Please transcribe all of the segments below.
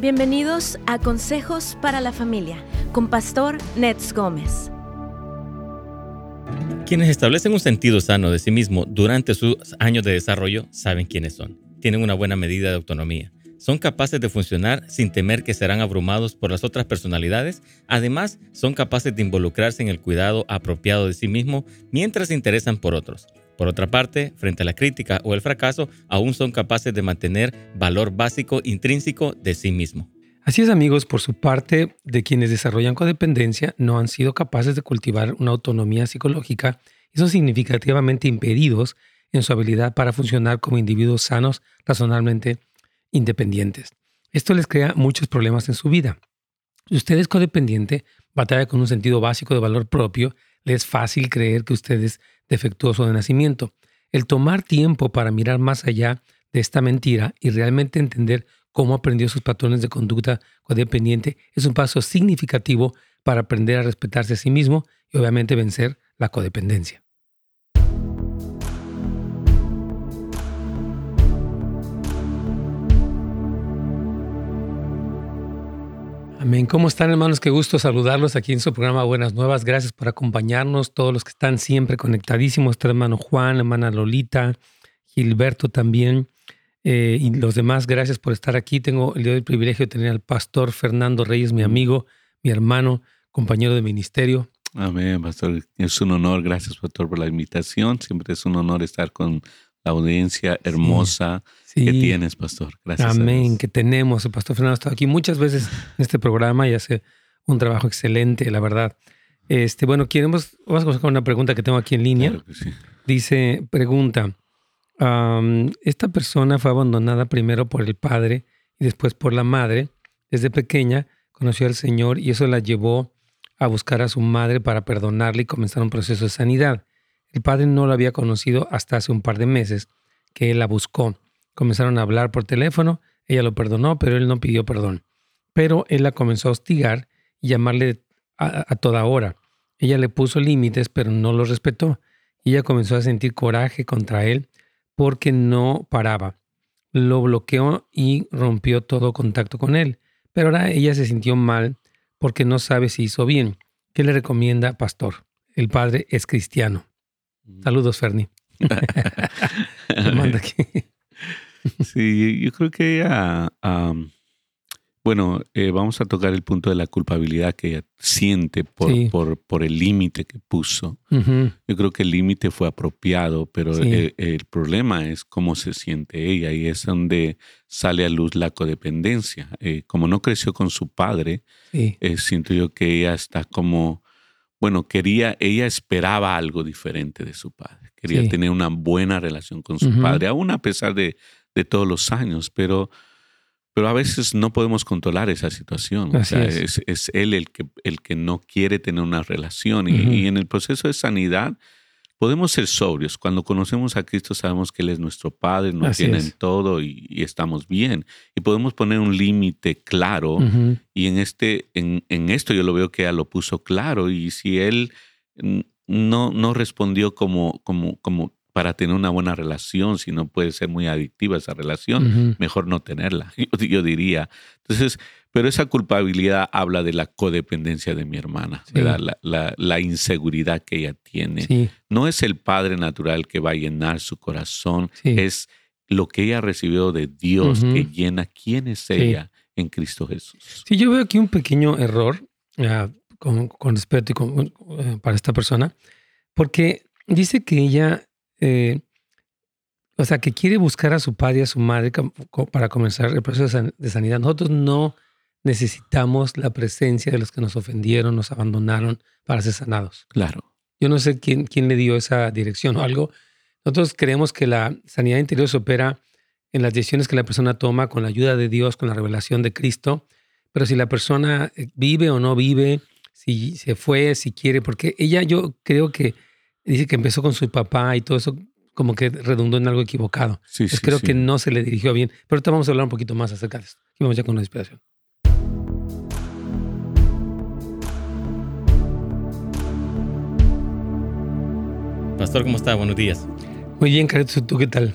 Bienvenidos a Consejos para la Familia con Pastor Nets Gómez. Quienes establecen un sentido sano de sí mismo durante sus años de desarrollo saben quiénes son. Tienen una buena medida de autonomía. Son capaces de funcionar sin temer que serán abrumados por las otras personalidades. Además, son capaces de involucrarse en el cuidado apropiado de sí mismo mientras se interesan por otros. Por otra parte, frente a la crítica o el fracaso, aún son capaces de mantener valor básico intrínseco de sí mismo. Así es amigos, por su parte, de quienes desarrollan codependencia no han sido capaces de cultivar una autonomía psicológica y son significativamente impedidos en su habilidad para funcionar como individuos sanos, razonablemente independientes. Esto les crea muchos problemas en su vida. Si usted es codependiente, batalla con un sentido básico de valor propio, es fácil creer que usted es defectuoso de nacimiento. El tomar tiempo para mirar más allá de esta mentira y realmente entender cómo aprendió sus patrones de conducta codependiente es un paso significativo para aprender a respetarse a sí mismo y obviamente vencer la codependencia. Amén. ¿Cómo están hermanos? Qué gusto saludarlos aquí en su programa Buenas Nuevas. Gracias por acompañarnos, todos los que están siempre conectadísimos, nuestro hermano Juan, hermana Lolita, Gilberto también, eh, y los demás, gracias por estar aquí. Tengo el, el privilegio de tener al pastor Fernando Reyes, mi amigo, mi hermano, compañero de ministerio. Amén, pastor. Es un honor. Gracias, pastor, por la invitación. Siempre es un honor estar con la audiencia hermosa que tienes, pastor. Gracias. Amén, que tenemos. El pastor Fernando ha estado aquí muchas veces en este programa y hace un trabajo excelente, la verdad. Este, bueno, queremos, vamos a comenzar con una pregunta que tengo aquí en línea. Dice, pregunta, esta persona fue abandonada primero por el padre y después por la madre. Desde pequeña conoció al Señor y eso la llevó a buscar a su madre para perdonarle y comenzar un proceso de sanidad. El padre no lo había conocido hasta hace un par de meses que él la buscó. Comenzaron a hablar por teléfono, ella lo perdonó, pero él no pidió perdón. Pero él la comenzó a hostigar y llamarle a, toda hora. Ella le puso límites, pero no los respetó. ella comenzó a sentir coraje contra él porque no paraba. Lo bloqueó y rompió todo contacto con él. Pero ahora ella se sintió mal porque no sabe si hizo bien. ¿Qué le recomienda, pastor? El padre es cristiano. Saludos, Ferni. manda aquí. sí, yo creo que ella, bueno, eh, vamos a tocar el punto de la culpabilidad que ella siente por, por, por el límite que puso. Yo creo que el límite fue apropiado, pero el, problema es cómo se siente ella y es donde sale a luz la codependencia. Eh, como no creció con su padre, eh, siento yo que ella está como bueno, quería, ella esperaba algo diferente de su padre. Quería tener una buena relación con su padre, aún a pesar de, todos los años, pero, pero a veces no podemos controlar esa situación. O sea, es. él el que, el que no quiere tener una relación. y, en el proceso de sanidad, podemos ser sobrios. Cuando conocemos a Cristo sabemos que Él es nuestro Padre, nos tiene en todo y, estamos bien. Y podemos poner un límite claro. Y en, este, en, en, esto yo lo veo que ella lo puso claro. Y si Él no, no respondió como, como, como para tener una buena relación, si no puede ser muy adictiva esa relación, mejor no tenerla, yo, diría. Entonces, pero esa culpabilidad habla de la codependencia de mi hermana, la, la, inseguridad que ella tiene. No es el Padre natural que va a llenar su corazón, es lo que ella recibió de Dios que llena quién es ella en Cristo Jesús. Sí, yo veo aquí un pequeño error ah, con, con, respeto y eh, para esta persona, porque dice que ella eh, o sea, que quiere buscar a su padre y a su madre para comenzar el proceso de sanidad. Nosotros no necesitamos la presencia de los que nos ofendieron, nos abandonaron para ser sanados. Claro. Yo no sé quién, quién le dio esa dirección o algo. Nosotros creemos que la sanidad interior se opera en las decisiones que la persona toma con la ayuda de Dios, con la revelación de Cristo. Pero si la persona eh, vive o no vive, si se fue, si quiere, porque ella yo creo que dice que empezó con su papá y todo eso como que redundó en algo equivocado. Sí, creo que no se le dirigió bien. Pero ahorita vamos a hablar un poquito más acerca de esto. Y vamos ya con la inspiración. Pastor, ¿cómo está? Buenos días. Muy bien, Carlos. ¿Tú qué tal?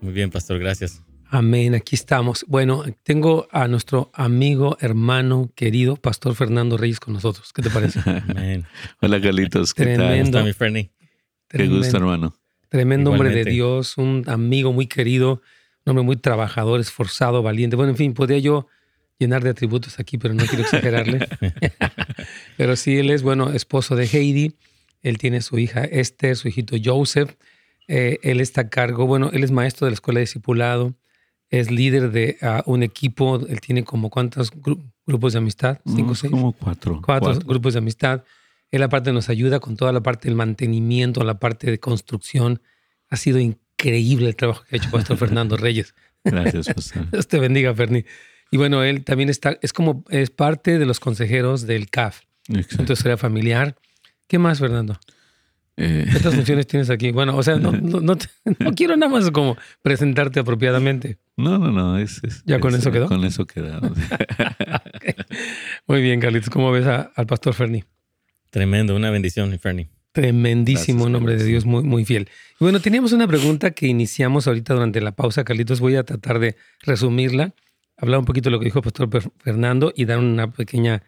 Muy bien, Pastor, gracias. Amén, aquí estamos. Bueno, tengo a nuestro amigo, hermano, querido, Pastor Fernando Reyes con nosotros. ¿Qué te parece? Amén. Hola, Carlitos. ¿Qué Tremendo. tal? Fernie? Qué gusto, hermano. Tremendo hombre de Dios, un amigo muy querido, un hombre muy trabajador, esforzado, valiente. Bueno, en fin, podría yo llenar de atributos aquí, pero no quiero exagerarle. pero sí, él es, bueno, esposo de Heidi. Él tiene su hija Esther, su hijito Joseph. Eh, él está a cargo, bueno, él es maestro de la escuela de discipulado es líder de ah, un equipo, él tiene como cuántos grupos de amistad, cinco o seis. Como cuatro, cuatro. grupos de amistad. Él aparte nos ayuda con toda la parte del mantenimiento, la parte de construcción. Ha sido increíble el trabajo que ha hecho Pastor Fernando Reyes. Gracias, Pastor. Dios te bendiga, Ferni. Y bueno, él también está, es como, es parte de los consejeros del CAF. Exacto. Entonces sería familiar. ¿Qué más, Fernando? Eh. ¿Cuántas funciones tienes aquí? Bueno, o sea, no, no, quiero nada más como presentarte apropiadamente. No, no, no. Es, ¿Ya con eso quedó? Con eso quedó. Muy bien, Carlitos. ¿Cómo ves al pastor Ferni? Tremendo, una bendición, Ferni. Tremendísimo, nombre de Dios, muy, muy fiel. Y bueno, teníamos una pregunta que iniciamos ahorita durante la pausa, Carlitos. Voy a tratar de resumirla, hablar un poquito de lo que dijo el pastor Fernando y dar una pequeña,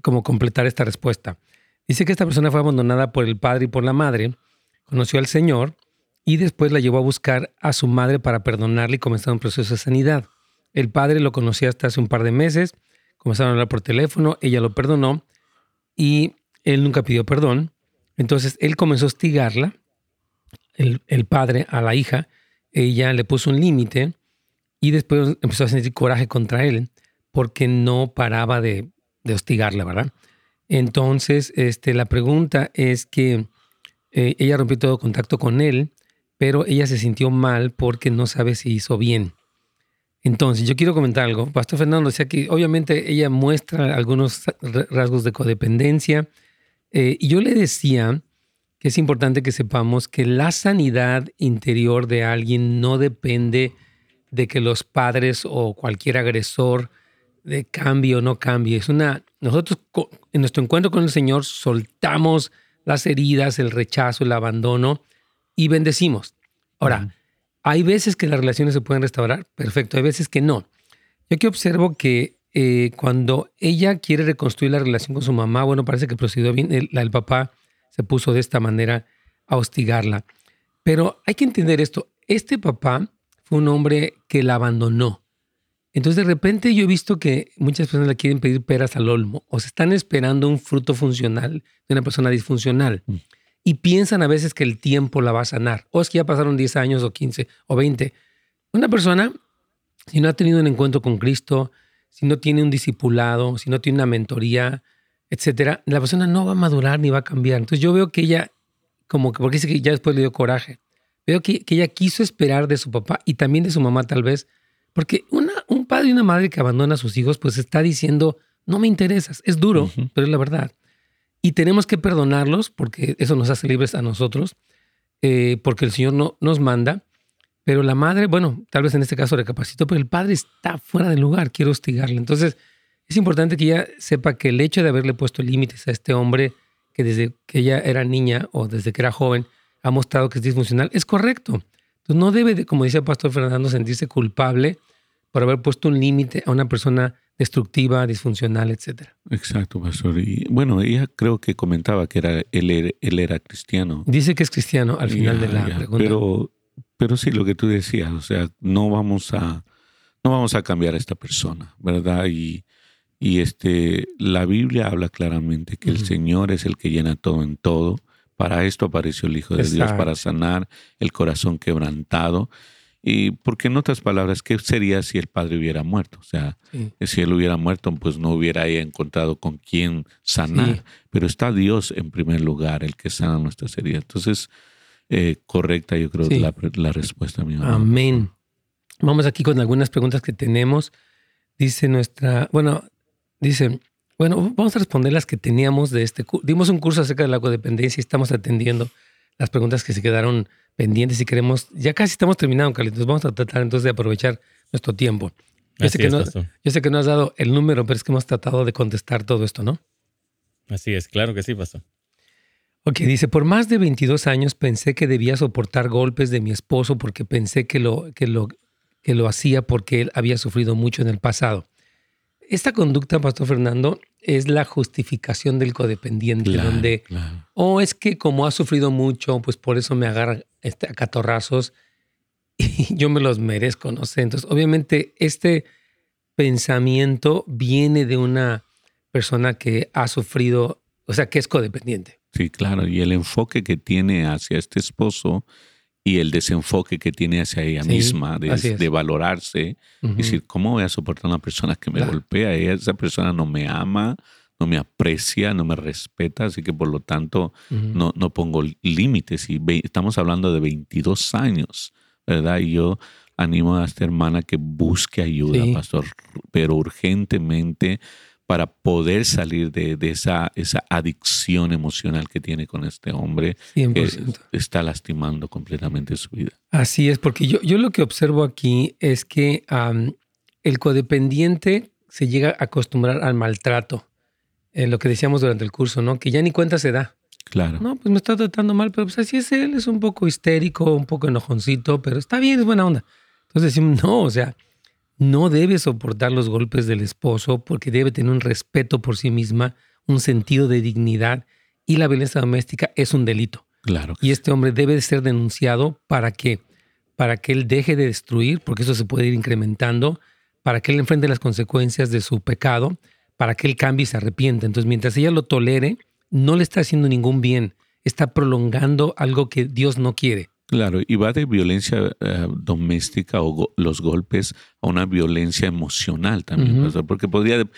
como completar esta respuesta. Dice que esta persona fue abandonada por el padre y por la madre, conoció al Señor y después la llevó a buscar a su madre para perdonarle y comenzar un proceso de sanidad. El padre lo conocía hasta hace un par de meses, comenzaron a hablar por teléfono, ella lo perdonó y él nunca pidió perdón. Entonces él comenzó a hostigarla, el, padre a la hija, ella le puso un límite y después empezó a sentir coraje contra él porque no paraba de, de hostigarla, ¿verdad? Entonces, este, la pregunta es que eh, ella rompió todo contacto con él, pero ella se sintió mal porque no sabe si hizo bien. Entonces, yo quiero comentar algo. Pastor Fernando decía que obviamente ella muestra algunos rasgos de codependencia. Eh, y yo le decía que es importante que sepamos que la sanidad interior de alguien no depende de que los padres o cualquier agresor de cambie o no cambie. Es una nosotros en nuestro encuentro con el Señor soltamos las heridas, el rechazo, el abandono y bendecimos. Ahora, hay veces que las relaciones se pueden restaurar, perfecto, hay veces que no. Yo aquí observo que eh, cuando ella quiere reconstruir la relación con su mamá, bueno, parece que procedió bien, el, el papá se puso de esta manera a hostigarla. Pero hay que entender esto, este papá fue un hombre que la abandonó. Entonces de repente yo he visto que muchas personas le quieren pedir peras al olmo o se están esperando un fruto funcional de una persona disfuncional mm. y piensan a veces que el tiempo la va a sanar. O es que ya pasaron 10 años o 15 o 20. Una persona, si no ha tenido un encuentro con Cristo, si no tiene un discipulado, si no tiene una mentoría, etcétera, la persona no va a madurar ni va a cambiar. Entonces yo veo que ella, como que, porque dice que ya después le dio coraje, veo que, que ella quiso esperar de su papá y también de su mamá tal vez porque una, un padre y una madre que abandona a sus hijos, pues está diciendo, no me interesas. Es duro, pero es la verdad. Y tenemos que perdonarlos porque eso nos hace libres a nosotros, eh, porque el Señor no, nos manda. Pero la madre, bueno, tal vez en este caso recapacito, pero el padre está fuera del lugar, quiero hostigarle. Entonces, es importante que ella sepa que el hecho de haberle puesto límites a este hombre que desde que ella era niña o desde que era joven ha mostrado que es disfuncional, es correcto. Entonces, no debe, como dice el pastor Fernando, sentirse culpable por haber puesto un límite a una persona destructiva, disfuncional, etc. Exacto, pastor. Y bueno, ella creo que comentaba que era él, él era cristiano. Dice que es cristiano al final de la pregunta. Pero, pero sí, lo que tú decías, o sea, no vamos a, no vamos a cambiar a esta persona, ¿verdad? Y, y este, la Biblia habla claramente que el Señor es el que llena todo en todo. Para esto apareció el Hijo de Dios, para sanar el corazón quebrantado y porque en otras palabras, ¿qué sería si el padre hubiera muerto? O sea, si él hubiera muerto, pues no hubiera encontrado con quién sanar. Pero está Dios en primer lugar, el que sana nuestras heridas. Entonces, eh, correcta yo creo la, la respuesta. Mi Amén. Vamos aquí con algunas preguntas que tenemos. Dice nuestra, bueno, dice, bueno, vamos a responder las que teníamos de este curso. Dimos un curso acerca de la codependencia y estamos atendiendo las preguntas que se quedaron pendientes y queremos, ya casi estamos terminando, Carlitos, vamos a tratar entonces de aprovechar nuestro tiempo. Yo sé, que no, yo sé que no has dado el número, pero es que hemos tratado de contestar todo esto, ¿no? Así es, claro que sí, pasó. Ok, dice, por más de 22 años pensé que debía soportar golpes de mi esposo porque pensé que lo, que lo, que lo hacía porque él había sufrido mucho en el pasado. Esta conducta, Pastor Fernando, es la justificación del codependiente, donde, o oh, es que como ha sufrido mucho, pues por eso me agarra este, a catorrazos y yo me los merezco, no sé. Entonces, obviamente, este pensamiento viene de una persona que ha sufrido, o sea, que es codependiente. Sí, claro, y el enfoque que tiene hacia este esposo y el desenfoque que tiene hacia ella misma, de, valorarse, decir, ¿cómo voy a soportar a una persona que me golpea? Esa persona no me ama, no me aprecia, no me respeta, así que por lo tanto no, no pongo límites. Y estamos hablando de 22 años, ¿verdad? Y yo animo a esta hermana que busque ayuda, pastor, pero urgentemente para poder salir de, esa, esa adicción emocional que tiene con este hombre que está lastimando completamente su vida. Así es, porque yo, yo lo que observo aquí es que el codependiente se llega a acostumbrar al maltrato, en lo que decíamos durante el curso, ¿no? Que ya ni cuenta se da. Claro. No, pues me está tratando mal, pero pues así es él, es un poco histérico, un poco enojoncito, pero está bien, es buena onda. Entonces decimos, no, o sea, no debe soportar los golpes del esposo porque debe tener un respeto por sí misma, un sentido de dignidad y la violencia doméstica es un delito. Claro. Y este hombre debe ser denunciado para que para que él deje de destruir, porque eso se puede ir incrementando, para que él enfrente las consecuencias de su pecado, para que él cambie y se arrepienta. Entonces, mientras ella lo tolere, no le está haciendo ningún bien, está prolongando algo que Dios no quiere. Claro, y va de violencia eh, doméstica o los golpes a una violencia emocional también, porque podría,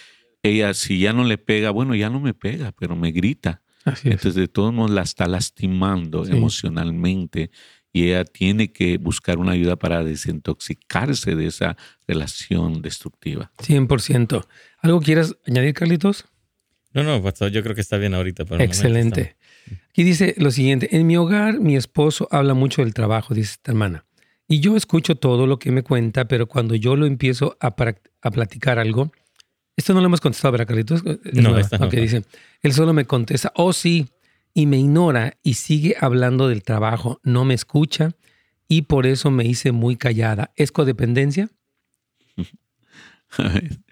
ella si ya no le pega, bueno, ya no me pega, pero me grita. Entonces de todos modos la está lastimando emocionalmente y ella tiene que buscar una ayuda para desintoxicarse de esa relación destructiva. 100%. ¿Algo quieras añadir, Carlitos? No, no, yo creo que está bien ahorita. Excelente. Aquí dice lo siguiente, en mi hogar mi esposo habla mucho del trabajo, dice esta hermana, y yo escucho todo lo que me cuenta, pero cuando yo lo empiezo a, a platicar algo, esto no lo hemos contestado, ¿verdad, Carlitos? No, está no. dice, él solo me contesta, oh sí, y me ignora y sigue hablando del trabajo, no me escucha y por eso me hice muy callada. ¿Es codependencia?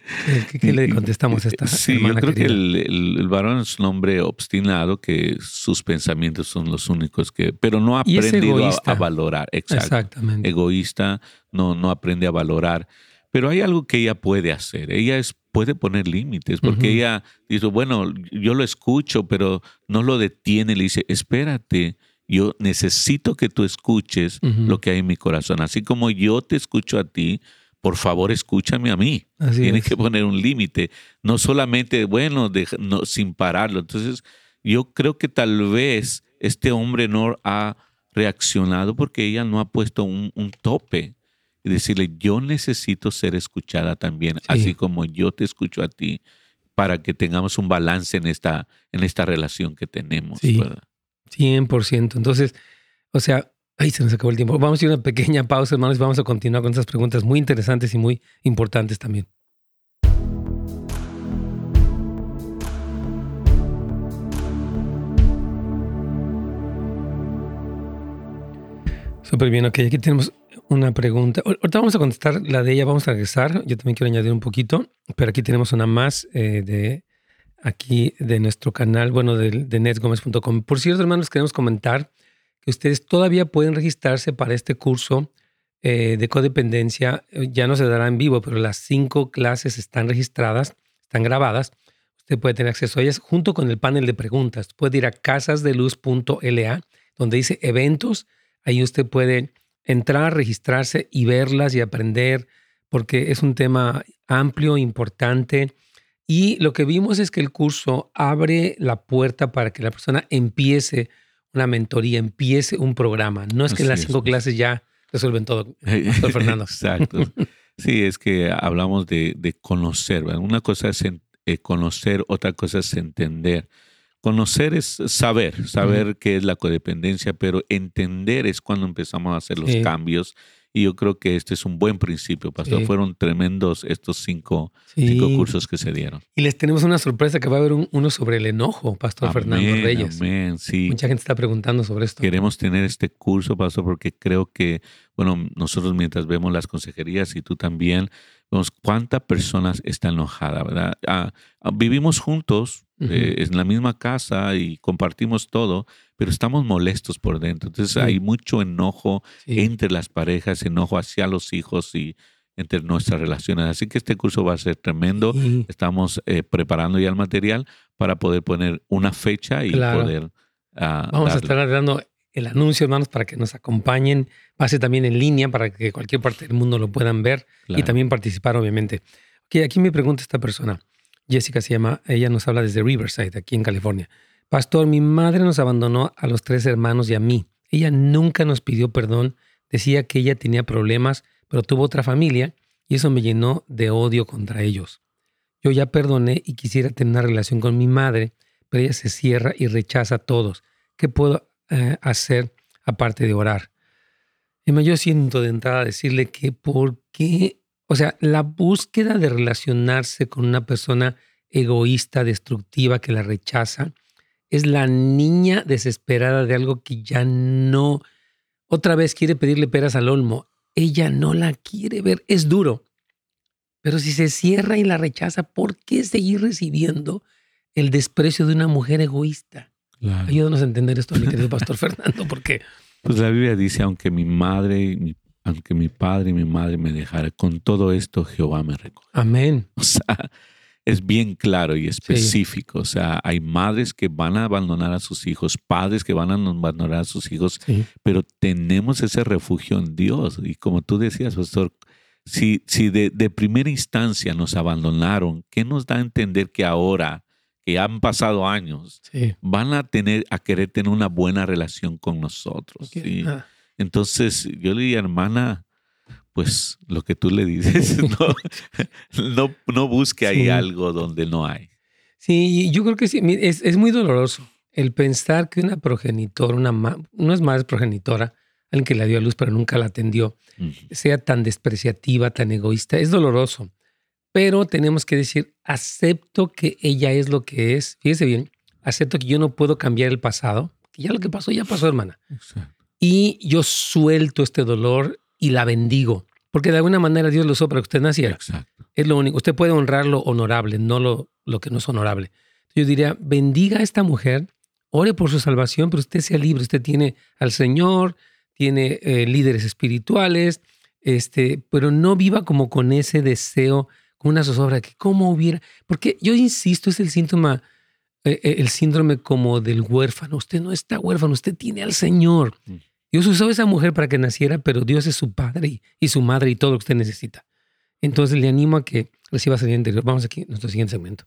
¿Qué, le contestamos a esta Sí, yo creo que el, varón es un hombre obstinado que sus pensamientos son los únicos que, pero no ha aprendido a, valorar. Exactamente. Egoísta, no, no aprende a valorar. Pero hay algo que ella puede hacer. Ella es, puede poner límites, porque ella dice, bueno, yo lo escucho, pero no lo detiene. Le dice, espérate, yo necesito que tú escuches lo que hay en mi corazón. Así como yo te escucho a ti, por favor escúchame a mí. Tienes que poner un límite, no solamente, bueno, sin pararlo. Entonces, yo creo que tal vez este hombre no ha reaccionado porque ella no ha puesto un, tope y decirle, yo necesito ser escuchada también, así como yo te escucho a ti, para que tengamos un balance en esta, en esta relación que tenemos. Sí, 100%. Entonces, o sea, Ahí se nos acabó el tiempo. Vamos a ir a una pequeña pausa, hermanos, y vamos a continuar con estas preguntas muy interesantes y muy importantes también. Súper bien, ok, aquí tenemos una pregunta. Ahorita vamos a contestar la de ella, vamos a regresar. Yo también quiero añadir un poquito, pero aquí tenemos una más eh, de aquí de nuestro canal, bueno, de, de netgomez.com. Por cierto, hermanos, queremos comentar ustedes todavía pueden registrarse para este curso eh, de codependencia. Ya no se dará en vivo, pero las cinco clases están registradas, están grabadas. Usted puede tener acceso a ellas junto con el panel de preguntas. Puede ir a casasdeluz.la, donde dice eventos. Ahí usted puede entrar, registrarse y verlas y aprender, porque es un tema amplio, importante. Y lo que vimos es que el curso abre la puerta para que la persona empiece una mentoría, empiece un programa. No es que las cinco clases ya resuelven todo, doctor Fernando. Exacto. Sí, es que hablamos de, conocer. Una cosa es eh, conocer, otra cosa es entender. Conocer es saber, saber qué es la codependencia, pero entender es cuando empezamos a hacer los cambios Y yo creo que este es un buen principio, pastor. Fueron tremendos estos cinco, cinco, cursos que se dieron. Y les tenemos una sorpresa que va a haber uno sobre el enojo, Pastor Fernando Reyes. Amén, sí. Mucha gente está preguntando sobre esto. Queremos tener este curso, Pastor, porque creo que, bueno, nosotros mientras vemos las consejerías y tú también, vemos cuánta personas está enojada, ¿verdad? Ah, ah, vivimos juntos eh, en la misma casa y compartimos todo, pero estamos molestos por dentro. Entonces hay mucho enojo entre las parejas, enojo hacia los hijos y entre nuestras relaciones. Así que este curso va a ser tremendo. Estamos eh, preparando ya el material para poder poner una fecha y poder... Uh, Vamos a estar dando el anuncio, hermanos, para que nos acompañen. Va a ser también en línea para que cualquier parte del mundo lo puedan ver y también participar, obviamente. Aquí me pregunta esta persona. Jessica se llama, ella nos habla desde Riverside, aquí en California. Pastor, mi madre nos abandonó a los tres hermanos y a mí. Ella nunca nos pidió perdón, decía que ella tenía problemas, pero tuvo otra familia y eso me llenó de odio contra ellos. Yo ya perdoné y quisiera tener una relación con mi madre, pero ella se cierra y rechaza a todos. ¿Qué puedo eh, hacer aparte de orar? Yo siento de entrada decirle que por qué, o sea, la búsqueda de relacionarse con una persona egoísta, destructiva, que la rechaza, es la niña desesperada de algo que ya no, otra vez quiere pedirle peras al olmo. Ella no la quiere ver. Es duro. Pero si se cierra y la rechaza, ¿por qué seguir recibiendo el desprecio de una mujer egoísta? Ayúdanos a entender esto, mi querido Pastor Fernando, porque... Pues la Biblia dice, aunque mi madre, aunque mi padre y mi madre me dejara, con todo esto Jehová me recoge. Amén. O sea, es bien claro y específico. O sea, hay madres que van a abandonar a sus hijos, padres que van a abandonar a sus hijos, pero tenemos ese refugio en Dios. Y como tú decías, pastor, si, si de, primera instancia nos abandonaron, ¿qué nos da a entender que ahora, que han pasado años, van a tener a querer tener una buena relación con nosotros? Ah. Entonces, yo le diría, hermana, pues lo que tú le dices, no, no, busque ahí algo donde no hay. Sí, yo creo que sí, es, muy doloroso el pensar que una progenitora, una no es más progenitora, alguien que la dio a luz pero nunca la atendió, sea tan despreciativa, tan egoísta, es doloroso. Pero tenemos que decir, acepto que ella es lo que es. Fíjese bien, acepto que yo no puedo cambiar el pasado, que ya lo que pasó, ya pasó, hermana. Y yo suelto este dolor y la bendigo. Porque de alguna manera Dios lo usó para que usted naciera. Exacto. Es lo único. Usted puede honrar lo honorable, no lo, lo que no es honorable. Yo diría, bendiga a esta mujer, ore por su salvación, pero usted sea libre. Usted tiene al Señor, tiene eh, líderes espirituales, este, pero no viva como con ese deseo, con una zozobra que cómo hubiera. Porque yo insisto, es el síntoma, eh, eh, el síndrome como del huérfano. Usted no está huérfano, usted tiene al Señor. Mm. Dios usó a esa mujer para que naciera, pero Dios es su padre y, su madre y todo lo que usted necesita. Entonces le animo a que reciba salida interior. Vamos aquí nuestro siguiente segmento.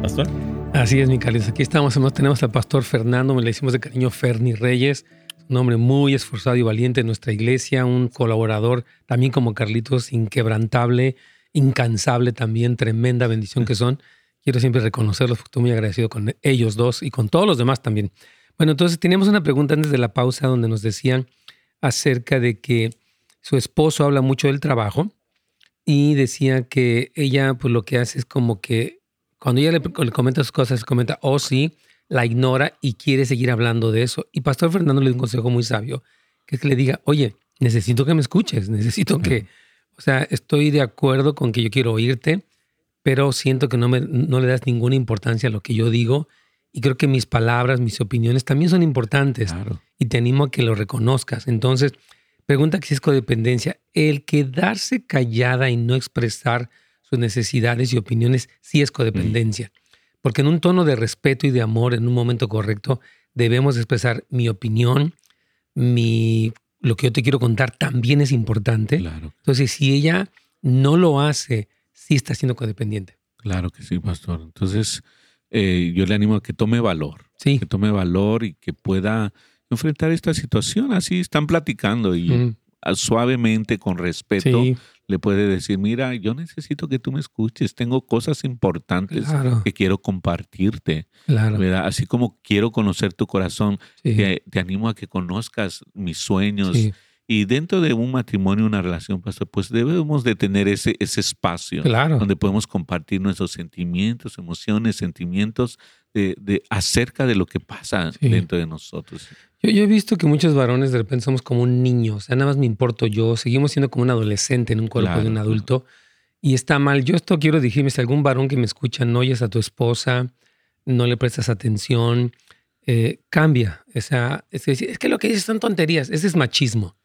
Pastor. Así es, mi cáliz. Aquí estamos. Tenemos al pastor Fernando, me le decimos de cariño Ferni Reyes, un hombre muy esforzado y valiente en nuestra iglesia, un colaborador también como Carlitos, inquebrantable, incansable también, tremenda bendición que son quiero siempre reconocerlos porque estoy muy agradecido con ellos dos y con todos los demás también. Bueno, entonces teníamos una pregunta antes de la pausa donde nos decían acerca de que su esposo habla mucho del trabajo y decía que ella pues lo que hace es como que cuando ella le, comenta sus cosas, comenta, oh sí, la ignora y quiere seguir hablando de eso. Y Pastor Fernando le dio un consejo muy sabio, que es que le diga, oye, necesito que me escuches, necesito que, o sea, estoy de acuerdo con que yo quiero oírte, pero siento que no, me, no le das ninguna importancia a lo que yo digo y creo que mis palabras, mis opiniones también son importantes y te animo a que lo reconozcas. Entonces, pregunta que si es codependencia. El quedarse callada y no expresar sus necesidades y opiniones sí es codependencia. Porque en un tono de respeto y de amor, en un momento correcto, debemos expresar mi opinión, mi, lo que yo te quiero contar también es importante. Entonces, si ella no lo hace sí está siendo codependiente. Claro que sí, pastor. Entonces, eh, yo le animo a que tome valor. Sí. Que tome valor y que pueda enfrentar esta situación. Así están platicando y suavemente, con respeto, le puede decir, mira, yo necesito que tú me escuches, tengo cosas importantes que quiero compartirte. ¿verdad? Así como quiero conocer tu corazón, te, animo a que conozcas mis sueños. Y dentro de un matrimonio, una relación, pastor, pues debemos de tener ese, ese espacio donde podemos compartir nuestros sentimientos, emociones, sentimientos de, acerca de lo que pasa dentro de nosotros. Yo, he visto que muchos varones de repente somos como un niño, o sea, nada más me importo yo, seguimos siendo como un adolescente en un cuerpo de un adulto y está mal. Yo esto quiero decirme, si algún varón que me escucha no oyes a tu esposa, no le prestas atención, eh, cambia. O sea, es, es, que lo que dices son tonterías, ese es machismo.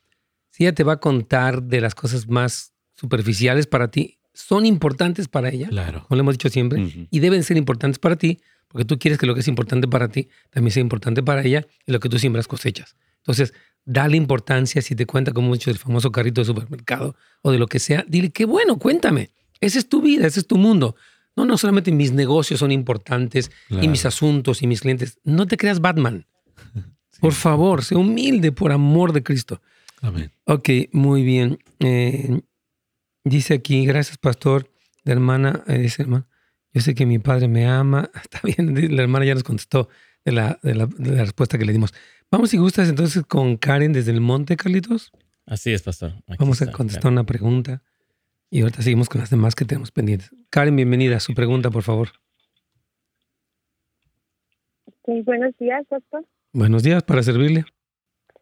Si ella te va a contar de las cosas más superficiales para ti, son importantes para ella, claro. como le hemos dicho siempre, y deben ser importantes para ti, porque tú quieres que lo que es importante para ti también sea importante para ella y lo que tú siembras cosechas. Entonces, dale importancia si te cuenta como mucho del famoso carrito de supermercado o de lo que sea, dile qué bueno, cuéntame. Esa es tu vida, ese es tu mundo. No, no solamente mis negocios son importantes y mis asuntos y mis clientes. No te creas Batman. Por favor, sé humilde por amor de Cristo. Amén. Ok, muy bien. Eh, dice aquí, gracias, pastor, de hermana, eh, dice hermano, yo sé que mi padre me ama. Está bien, la hermana ya nos contestó de la, de la, respuesta que le dimos. Vamos, si gustas, entonces con Karen desde el monte, Carlitos. Así es, pastor. Vamos a contestar una pregunta y ahorita seguimos con las demás que tenemos pendientes. Karen, bienvenida. Su pregunta, por favor. Sí, buenos días, pastor. Buenos días, para servirle.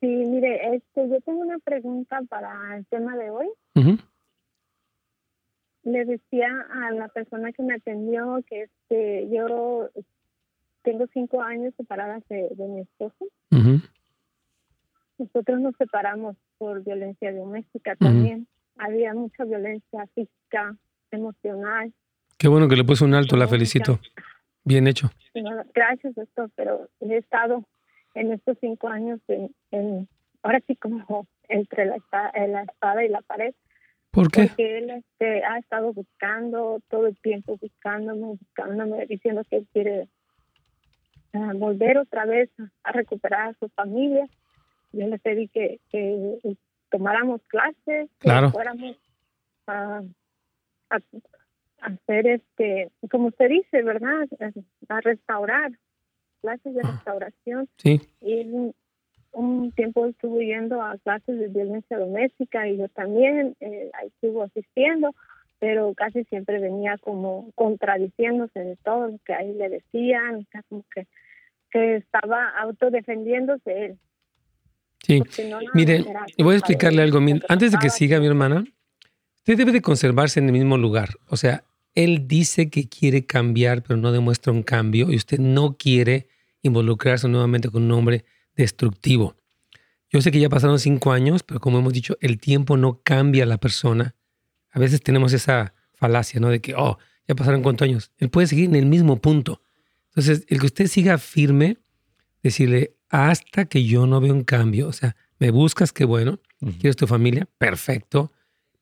Sí, mire, este, yo tengo una pregunta para el tema de hoy le decía a la persona que me atendió que este yo tengo cinco años separadas de, mi esposo. Nosotros nos separamos por violencia doméstica también. Había mucha violencia física, emocional. Qué bueno que le puso un alto, la felicito. Bien hecho. Gracias, doctor, pero he estado en estos cinco años en, ahora sí como entre la espada y la pared ¿Por qué? Porque él este, ha estado buscando todo el tiempo, buscándome, buscándome, diciendo que él quiere ah, volver otra vez a recuperar a su familia. Yo le pedí que, que tomáramos clases, que fuéramos a, hacer, este, como usted dice, ¿verdad? A, restaurar, clases de ah. restauración. Sí. Y un tiempo estuvo yendo a clases de violencia doméstica y yo también eh, ahí estuvo asistiendo, pero casi siempre venía como contradiciéndose de todo lo que ahí le decían, como que, que estaba autodefendiéndose él. Sí, mire, voy a explicarle algo. Antes de que siga mi hermana, usted debe de conservarse en el mismo lugar. O sea, él dice que quiere cambiar, pero no demuestra un cambio y usted no quiere involucrarse nuevamente con un hombre destructivo. Yo sé que ya pasaron cinco años, pero como hemos dicho, el tiempo no cambia a la persona. A veces tenemos esa falacia, ¿no? De que, oh, ya pasaron cuántos años. Él puede seguir en el mismo punto. Entonces, el que usted siga firme, decirle, hasta que yo no veo un cambio, o sea, me buscas, qué bueno, quieres tu familia, perfecto,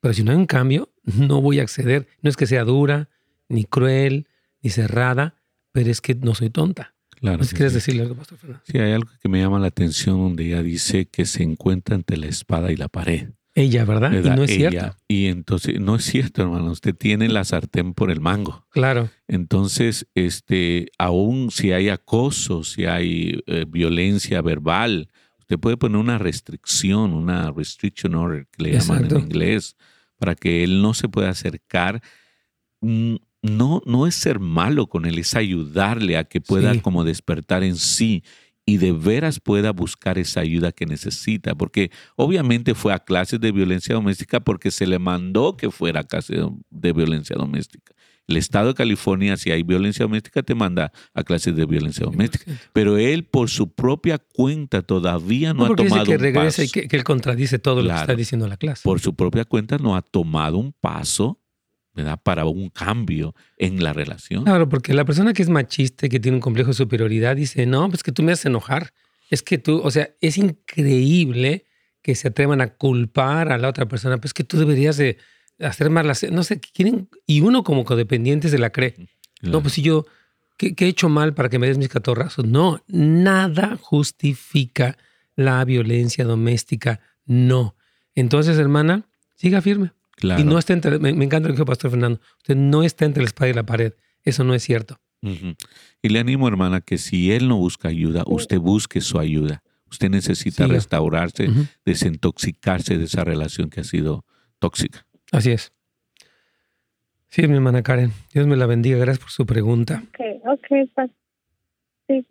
pero si no hay un cambio, no voy a acceder. No es que sea dura, ni cruel, ni cerrada, pero es que no soy tonta. Claro. ¿Quieres decirle algo, Pastor Fernando? Sí, hay algo que me llama la atención donde ella dice que se encuentra entre la espada y la pared. Ella, ¿verdad? Y no es cierto. Y entonces, no es cierto, hermano. Usted tiene la sartén por el mango. Claro. Entonces, este, aún si hay acoso, si hay eh, violencia verbal, usted puede poner una restricción, una restriction order, que le llaman en inglés, para que él no se pueda acercar. Mm, no, no es ser malo con él, es ayudarle a que pueda como despertar en sí y de veras pueda buscar esa ayuda que necesita, porque obviamente fue a clases de violencia doméstica porque se le mandó que fuera a clases de violencia doméstica. El Estado de California, si hay violencia doméstica, te manda a clases de violencia doméstica. Pero él, por su propia cuenta, todavía no, ha tomado que regresa y que, él contradice todo lo que está diciendo la clase. Por su propia cuenta no ha tomado un paso para un cambio en la relación. Claro, porque la persona que es machista y que tiene un complejo de superioridad dice, no, pues que tú me haces enojar. Es que tú, o sea, es increíble que se atrevan a culpar a la otra persona, pues que tú deberías de hacer más las, no sé, quieren, y uno como codependiente se la cree. No, pues si yo, ¿qué, he hecho mal para que me des mis catorrazos? No, nada justifica la violencia doméstica, no. Entonces, hermana, siga firme. Y no está entre, me, encanta lo que dijo Pastor Fernando, usted no está entre la espada y la pared. Eso no es cierto. Y le animo, hermana, que si él no busca ayuda, usted busque su ayuda. Usted necesita restaurarse, desintoxicarse de esa relación que ha sido tóxica. Así es. Sí, mi hermana Karen. Dios me la bendiga. Gracias por su pregunta. Ok, ok. Sí.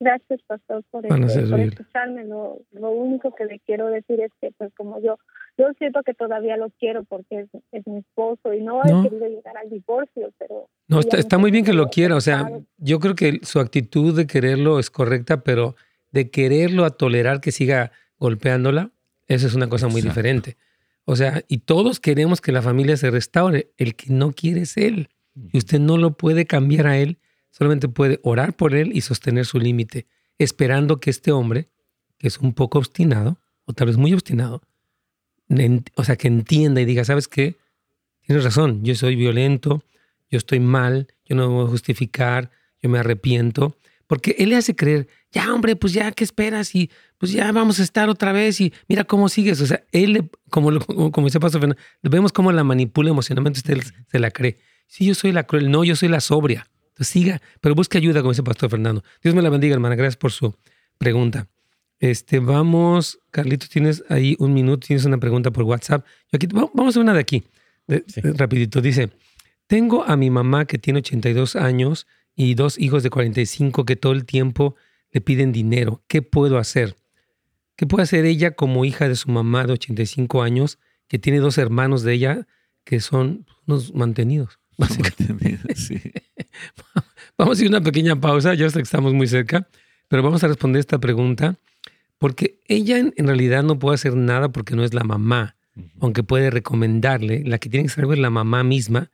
Gracias, pastor, por, escucharme. Lo, único que le quiero decir es que, pues, como yo, yo siento que todavía lo quiero porque es, mi esposo y no, he querido llegar al divorcio, pero... No, está, está muy bien que lo quiera. O sea, yo creo que su actitud de quererlo es correcta, pero de quererlo a tolerar que siga golpeándola, eso es una cosa muy diferente. O sea, y todos queremos que la familia se restaure. El que no quiere es él. Y usted no lo puede cambiar a él Solamente puede orar por él y sostener su límite, esperando que este hombre, que es un poco obstinado, o tal vez muy obstinado, o sea, que entienda y diga, ¿sabes qué? Tienes razón, yo soy violento, yo estoy mal, yo no me voy a justificar, yo me arrepiento, porque él le hace creer, ya hombre, pues ya, ¿qué esperas? Y pues ya vamos a estar otra vez y mira cómo sigues. O sea, él, como, como dice Pastor Fernando, vemos cómo la manipula emocionalmente, usted se la cree. Sí, yo soy la cruel, no, yo soy la sobria. Entonces siga, pero busque ayuda, como dice Pastor Fernando. Dios me la bendiga, hermana. Gracias por su pregunta. Este, vamos, Carlitos, tienes ahí un minuto, tienes una pregunta por WhatsApp. aquí, vamos a una de aquí, rapidito. Dice, tengo a mi mamá que tiene 82 años y dos hijos de 45 que todo el tiempo le piden dinero. ¿Qué puedo hacer? ¿Qué puede hacer ella como hija de su mamá de 85 años que tiene dos hermanos de ella que son unos mantenidos? vamos a ir a una pequeña pausa, ya sé que estamos muy cerca, pero vamos a responder esta pregunta porque ella en, realidad no puede hacer nada porque no es la mamá, aunque puede recomendarle, la que tiene que saber es la mamá misma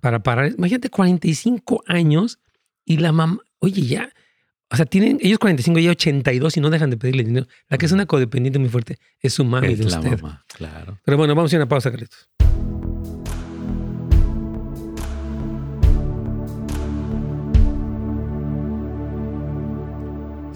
para parar. Imagínate 45 años y la mamá, oye, ya, o sea, tienen ellos 45 y 82 y no dejan de pedirle dinero. La que es una codependiente muy fuerte es su mami de usted. claro. Pero bueno, vamos a ir a una pausa, Carlitos.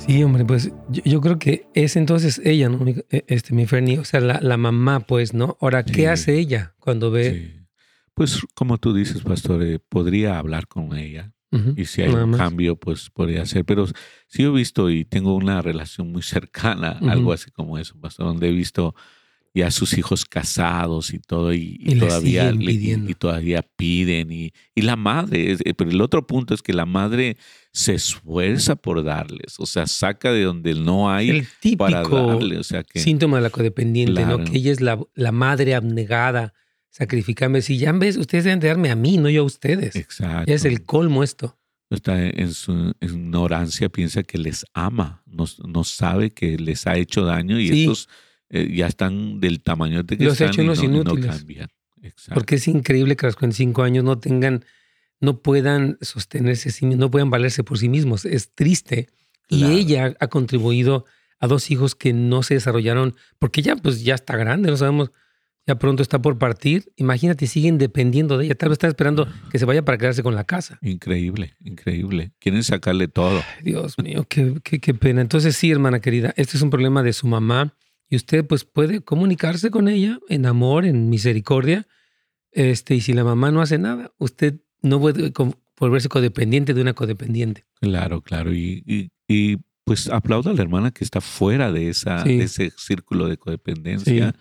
Sí, hombre, pues yo, creo que es entonces ella, ¿no? E, este, mi Fernie, o sea, la, mamá, pues, ¿no? Ahora, ¿qué hace ella cuando ve? Pues, como tú dices, pastor, eh, podría hablar con ella. Y si hay un cambio, pues podría ser. Pero sí he visto y tengo una relación muy cercana, algo así como eso, pastor, donde he visto ya sus hijos casados y todo, y, todavía, y, todavía piden. Y, y la madre, eh, pero el otro punto es que la madre se esfuerza por darles, o sea, saca de donde no hay el típico para darle. O sea, que, síntoma de la codependiente, ¿no? Que ella es la, la madre abnegada, sacrificando. Si ya ves, ustedes deben de darme a mí, no yo a ustedes. Exacto. Es el colmo esto. Está en su ignorancia, piensa que les ama, no, no sabe que les ha hecho daño y estos eh, ya están del tamaño de que Los están y no, no, cambian. Porque es increíble que a los 45 años no tengan, no puedan sostenerse, no puedan valerse por sí mismos. Es triste. Y ella ha contribuido a dos hijos que no se desarrollaron, porque ya pues ya está grande, no sabemos, ya pronto está por partir. Imagínate, siguen dependiendo de ella. Tal vez están esperando que se vaya para quedarse con la casa. Increíble, increíble. Quieren sacarle todo. Dios mío, qué, qué, qué pena. Entonces sí, hermana querida, este es un problema de su mamá y usted pues puede comunicarse con ella en amor, en misericordia. Este, y si la mamá no hace nada, usted no puede volverse codependiente de una codependiente. Claro, claro. Y, y, pues aplaudo a la hermana que está fuera de, esa, ese círculo de codependencia.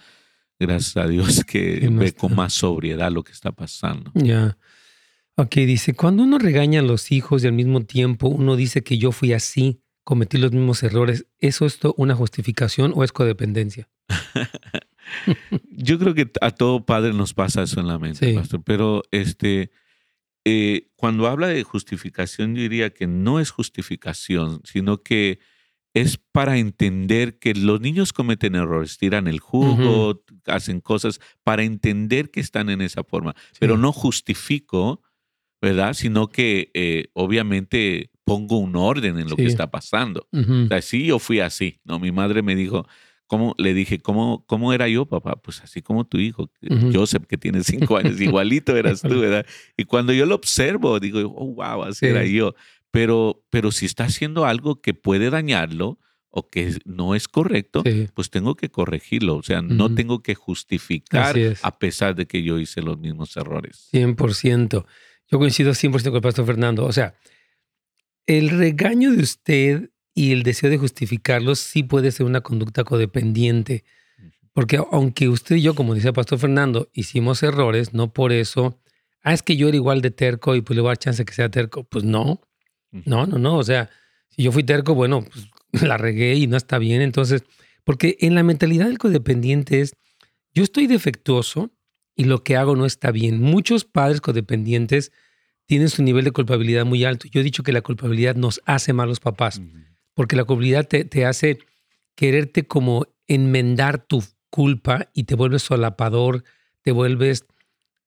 Gracias a Dios que ve con más sobriedad lo que está pasando. Ya. Ok, dice, cuando uno regaña a los hijos y al mismo tiempo uno dice que yo fui así, cometí los mismos errores, ¿eso es una justificación o es codependencia? Yo creo que a todo padre nos pasa eso en la mente, pastor. Pero este, eh, cuando habla de justificación, yo diría que no es justificación, sino que es para entender que los niños cometen errores, tiran el jugo, hacen cosas para entender que están en esa forma. Pero no justifico, ¿verdad? Sino que eh, obviamente pongo un orden en lo que está pasando. Así yo fui así, ¿no? Mi madre me dijo, ¿cómo? Le dije, ¿cómo, cómo era yo, papá? Pues así como tu hijo, Joseph, que tiene cinco años, igualito eras tú, ¿verdad? Y cuando yo lo observo, digo, oh, wow, así era yo. Pero, pero si está haciendo algo que puede dañarlo, o que no es correcto, pues tengo que corregirlo. O sea, no tengo que justificar a pesar de que yo hice los mismos errores. 100%. Yo coincido 100% con el pastor Fernando. O sea, el regaño de usted y el deseo de justificarlo sí puede ser una conducta codependiente. Porque aunque usted y yo, como dice el pastor Fernando, hicimos errores, no por eso, ah, es que yo era igual de terco y pues le voy a dar chance que sea terco. Pues no, no, no, no. O sea, si yo fui terco, bueno, pues la regué y no está bien. Entonces, porque en la mentalidad del codependiente es, yo estoy defectuoso y lo que hago no está bien. Muchos padres codependientes tienen su nivel de culpabilidad muy alto. Yo he dicho que la culpabilidad nos hace malos papás, porque la culpabilidad te, te hace quererte como enmendar tu culpa y te vuelves solapador, te vuelves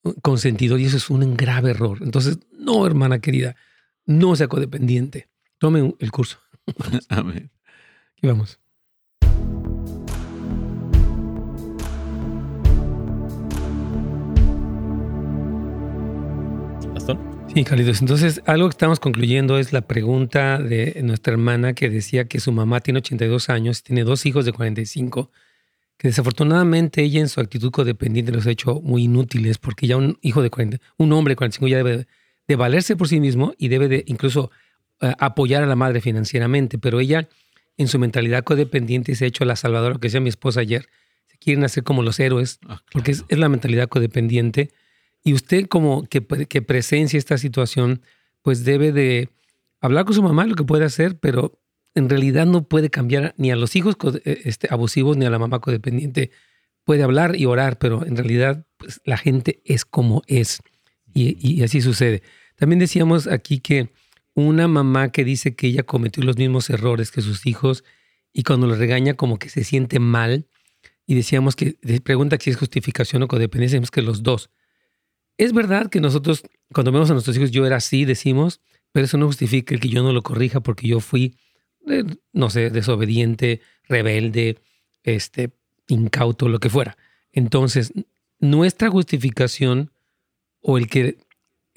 uh, consentidor y eso es un grave error. Entonces, no, hermana querida, no sea codependiente. Tome el curso. Amén. Aquí vamos. ¿Pastor? Sí, Carlitos. Entonces, algo que estamos concluyendo es la pregunta de nuestra hermana que decía que su mamá tiene 82 años, tiene dos hijos de 45, que desafortunadamente ella en su actitud codependiente los ha hecho muy inútiles porque ya un hijo de 40, un hombre de 45 ya debe de valerse por sí mismo y debe de incluso eh, apoyar a la madre financieramente, pero ella en su mentalidad codependiente se ha hecho la salvadora, que decía mi esposa ayer, se quieren hacer como los héroes, ah, porque es, la mentalidad codependiente. Y usted como que, que presencia esta situación, pues debe de hablar con su mamá lo que puede hacer, pero en realidad no puede cambiar ni a los hijos eh, este, abusivos ni a la mamá codependiente. Puede hablar y orar, pero en realidad pues, la gente es como es. Y, y, así sucede. También decíamos aquí que una mamá que dice que ella cometió los mismos errores que sus hijos y cuando lo regaña como que se siente mal y decíamos que pregunta si es justificación o codependencia, decimos que los dos. Es verdad que nosotros cuando vemos a nuestros hijos yo era así, decimos, pero eso no justifica el que yo no lo corrija porque yo fui, eh, no sé, desobediente, rebelde, este, incauto, lo que fuera. Entonces, nuestra justificación o el que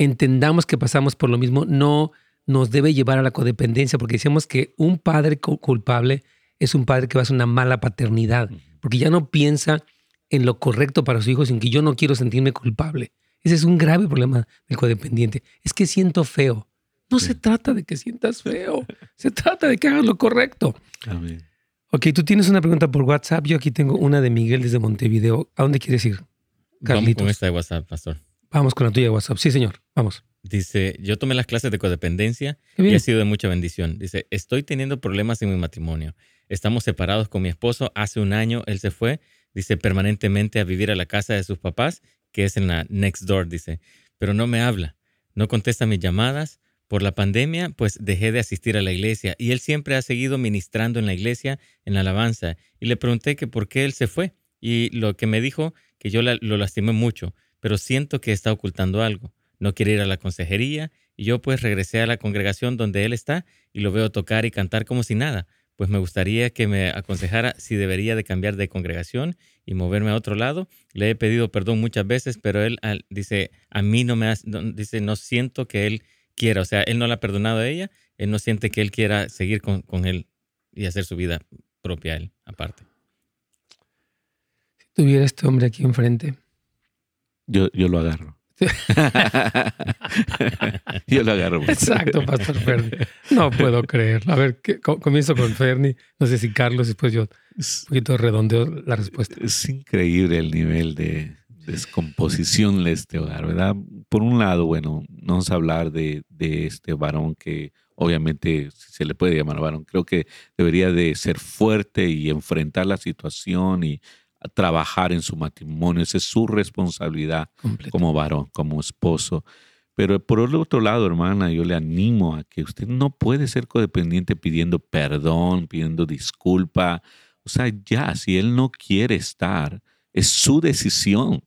entendamos que pasamos por lo mismo no nos debe llevar a la codependencia, porque decíamos que un padre culpable es un padre que va a hacer una mala paternidad, porque ya no piensa en lo correcto para sus hijos, sin que yo no quiero sentirme culpable. Ese es un grave problema del codependiente. Es que siento feo. No se trata de que sientas feo, se trata de que hagas lo correcto. Amén. Ok, tú tienes una pregunta por WhatsApp. Yo aquí tengo una de Miguel desde Montevideo. ¿A dónde quieres ir? Carlitos. Vamos con esta de WhatsApp, pastor. Vamos con la tuya de WhatsApp. Sí, señor. Vamos. Dice, yo tomé las clases de codependencia y ha sido de mucha bendición. Dice, estoy teniendo problemas en mi matrimonio. Estamos separados con mi esposo. Hace un año él se fue, dice, permanentemente a vivir a la casa de sus papás, que es en la next door, dice, pero no me habla, no contesta mis llamadas. Por la pandemia, pues dejé de asistir a la iglesia y él siempre ha seguido ministrando en la iglesia, en la alabanza. Y le pregunté que por qué él se fue y lo que me dijo, que yo lo lastimé mucho, pero siento que está ocultando algo no quiere ir a la consejería y yo pues regresé a la congregación donde él está y lo veo tocar y cantar como si nada. Pues me gustaría que me aconsejara si debería de cambiar de congregación y moverme a otro lado. Le he pedido perdón muchas veces, pero él dice, a mí no me hace, dice, no siento que él quiera, o sea, él no la ha perdonado a ella, él no siente que él quiera seguir con, con él y hacer su vida propia él, aparte. Si tuviera este hombre aquí enfrente. Yo, yo lo agarro. Yo lo agarro. Exacto, Pastor Ferni. No puedo creerlo. A ver, comienzo con Ferni. No sé si Carlos, después yo un poquito redondeo la respuesta. Es increíble el nivel de descomposición de este hogar, ¿verdad? Por un lado, bueno, vamos a hablar de, de este varón que obviamente se le puede llamar varón, creo que debería de ser fuerte y enfrentar la situación y trabajar en su matrimonio. Esa es su responsabilidad como varón, como esposo. Pero por el otro lado, hermana, yo le animo a que usted no puede ser codependiente pidiendo perdón, pidiendo disculpa. O sea, ya, si él no quiere estar, es su decisión.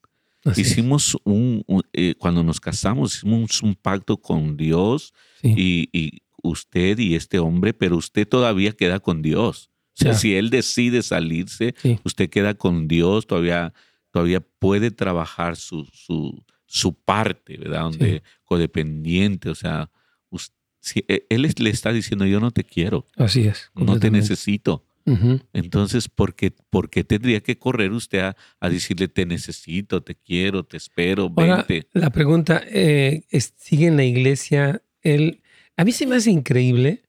hicimos un, eh, cuando nos casamos, hicimos un pacto con Dios y, y, usted y este hombre, pero usted todavía queda con Dios. O sea, si él decide salirse, usted queda con Dios, todavía, todavía puede trabajar su, su, su parte, ¿verdad? Donde codependiente, o sea, si, e, él le está diciendo, yo no te quiero. Así es. No te necesito. Entonces, ¿por qué, ¿por qué, tendría que correr usted a, decirle te necesito, te quiero, te espero, vente? la pregunta, eh, ¿sigue en la iglesia? Él, a mí se me hace increíble,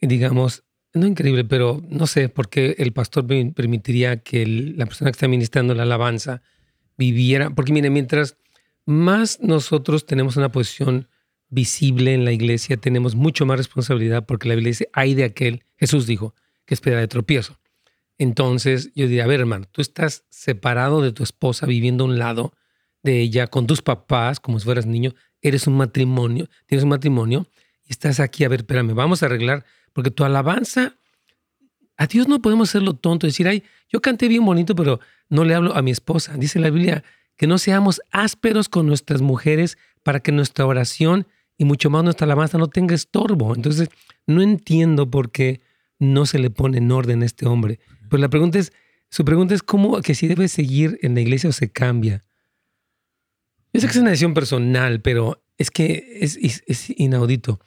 digamos, no increíble, pero no sé por qué el pastor permitiría que la persona que está ministrando la alabanza viviera, porque mire, mientras más nosotros tenemos una posición visible en la iglesia, tenemos mucho más responsabilidad porque la Biblia dice, hay de aquel, Jesús dijo, que es piedra de tropiezo. Entonces yo diría, a ver hermano, tú estás separado de tu esposa, viviendo a un lado de ella, con tus papás, como si fueras niño, eres un matrimonio, tienes un matrimonio y estás aquí, a ver, espérame, vamos a arreglar, porque tu alabanza, a Dios no podemos hacerlo tonto, decir, ay, yo canté bien bonito, pero no le hablo a mi esposa. Dice la Biblia que no seamos ásperos con nuestras mujeres para que nuestra oración y mucho más nuestra alabanza no tenga estorbo. Entonces, no entiendo por qué no se le pone en orden a este hombre. Pero la pregunta es, su pregunta es cómo, que si debe seguir en la iglesia o se cambia. Yo sé que es una decisión personal, pero es que es, inaudito.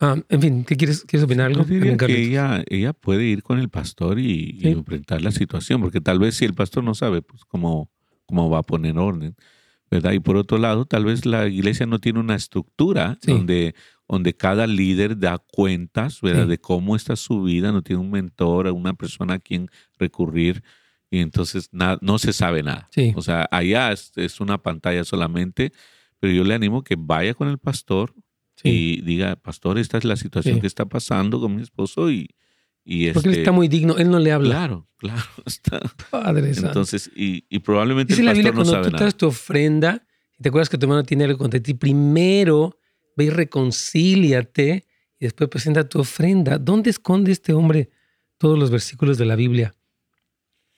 Ah, en fin, ¿qué quieres, quieres opinar algo? que ella, ella puede ir con el pastor y, enfrentar la situación, porque tal vez si el pastor no sabe, pues cómo, cómo va a poner orden. ¿verdad? Y por otro lado, tal vez la iglesia no tiene una estructura donde, donde cada líder da cuentas, ¿verdad? De cómo está su vida, no tiene un mentor, una persona a quien recurrir y entonces no se sabe nada. O sea, allá es, una pantalla solamente, pero yo le animo que vaya con el pastor y diga, pastor, esta es la situación que está pasando con mi esposo y, porque él está muy digno, él no le habla. Claro, claro. Está. Padre Entonces, y, y probablemente el pastor la cuando tú traes tu ofrenda, y te acuerdas que tu hermano tiene algo contra ti, primero ve y reconcíliate y después presenta tu ofrenda. ¿Dónde esconde este hombre todos los versículos de la Biblia?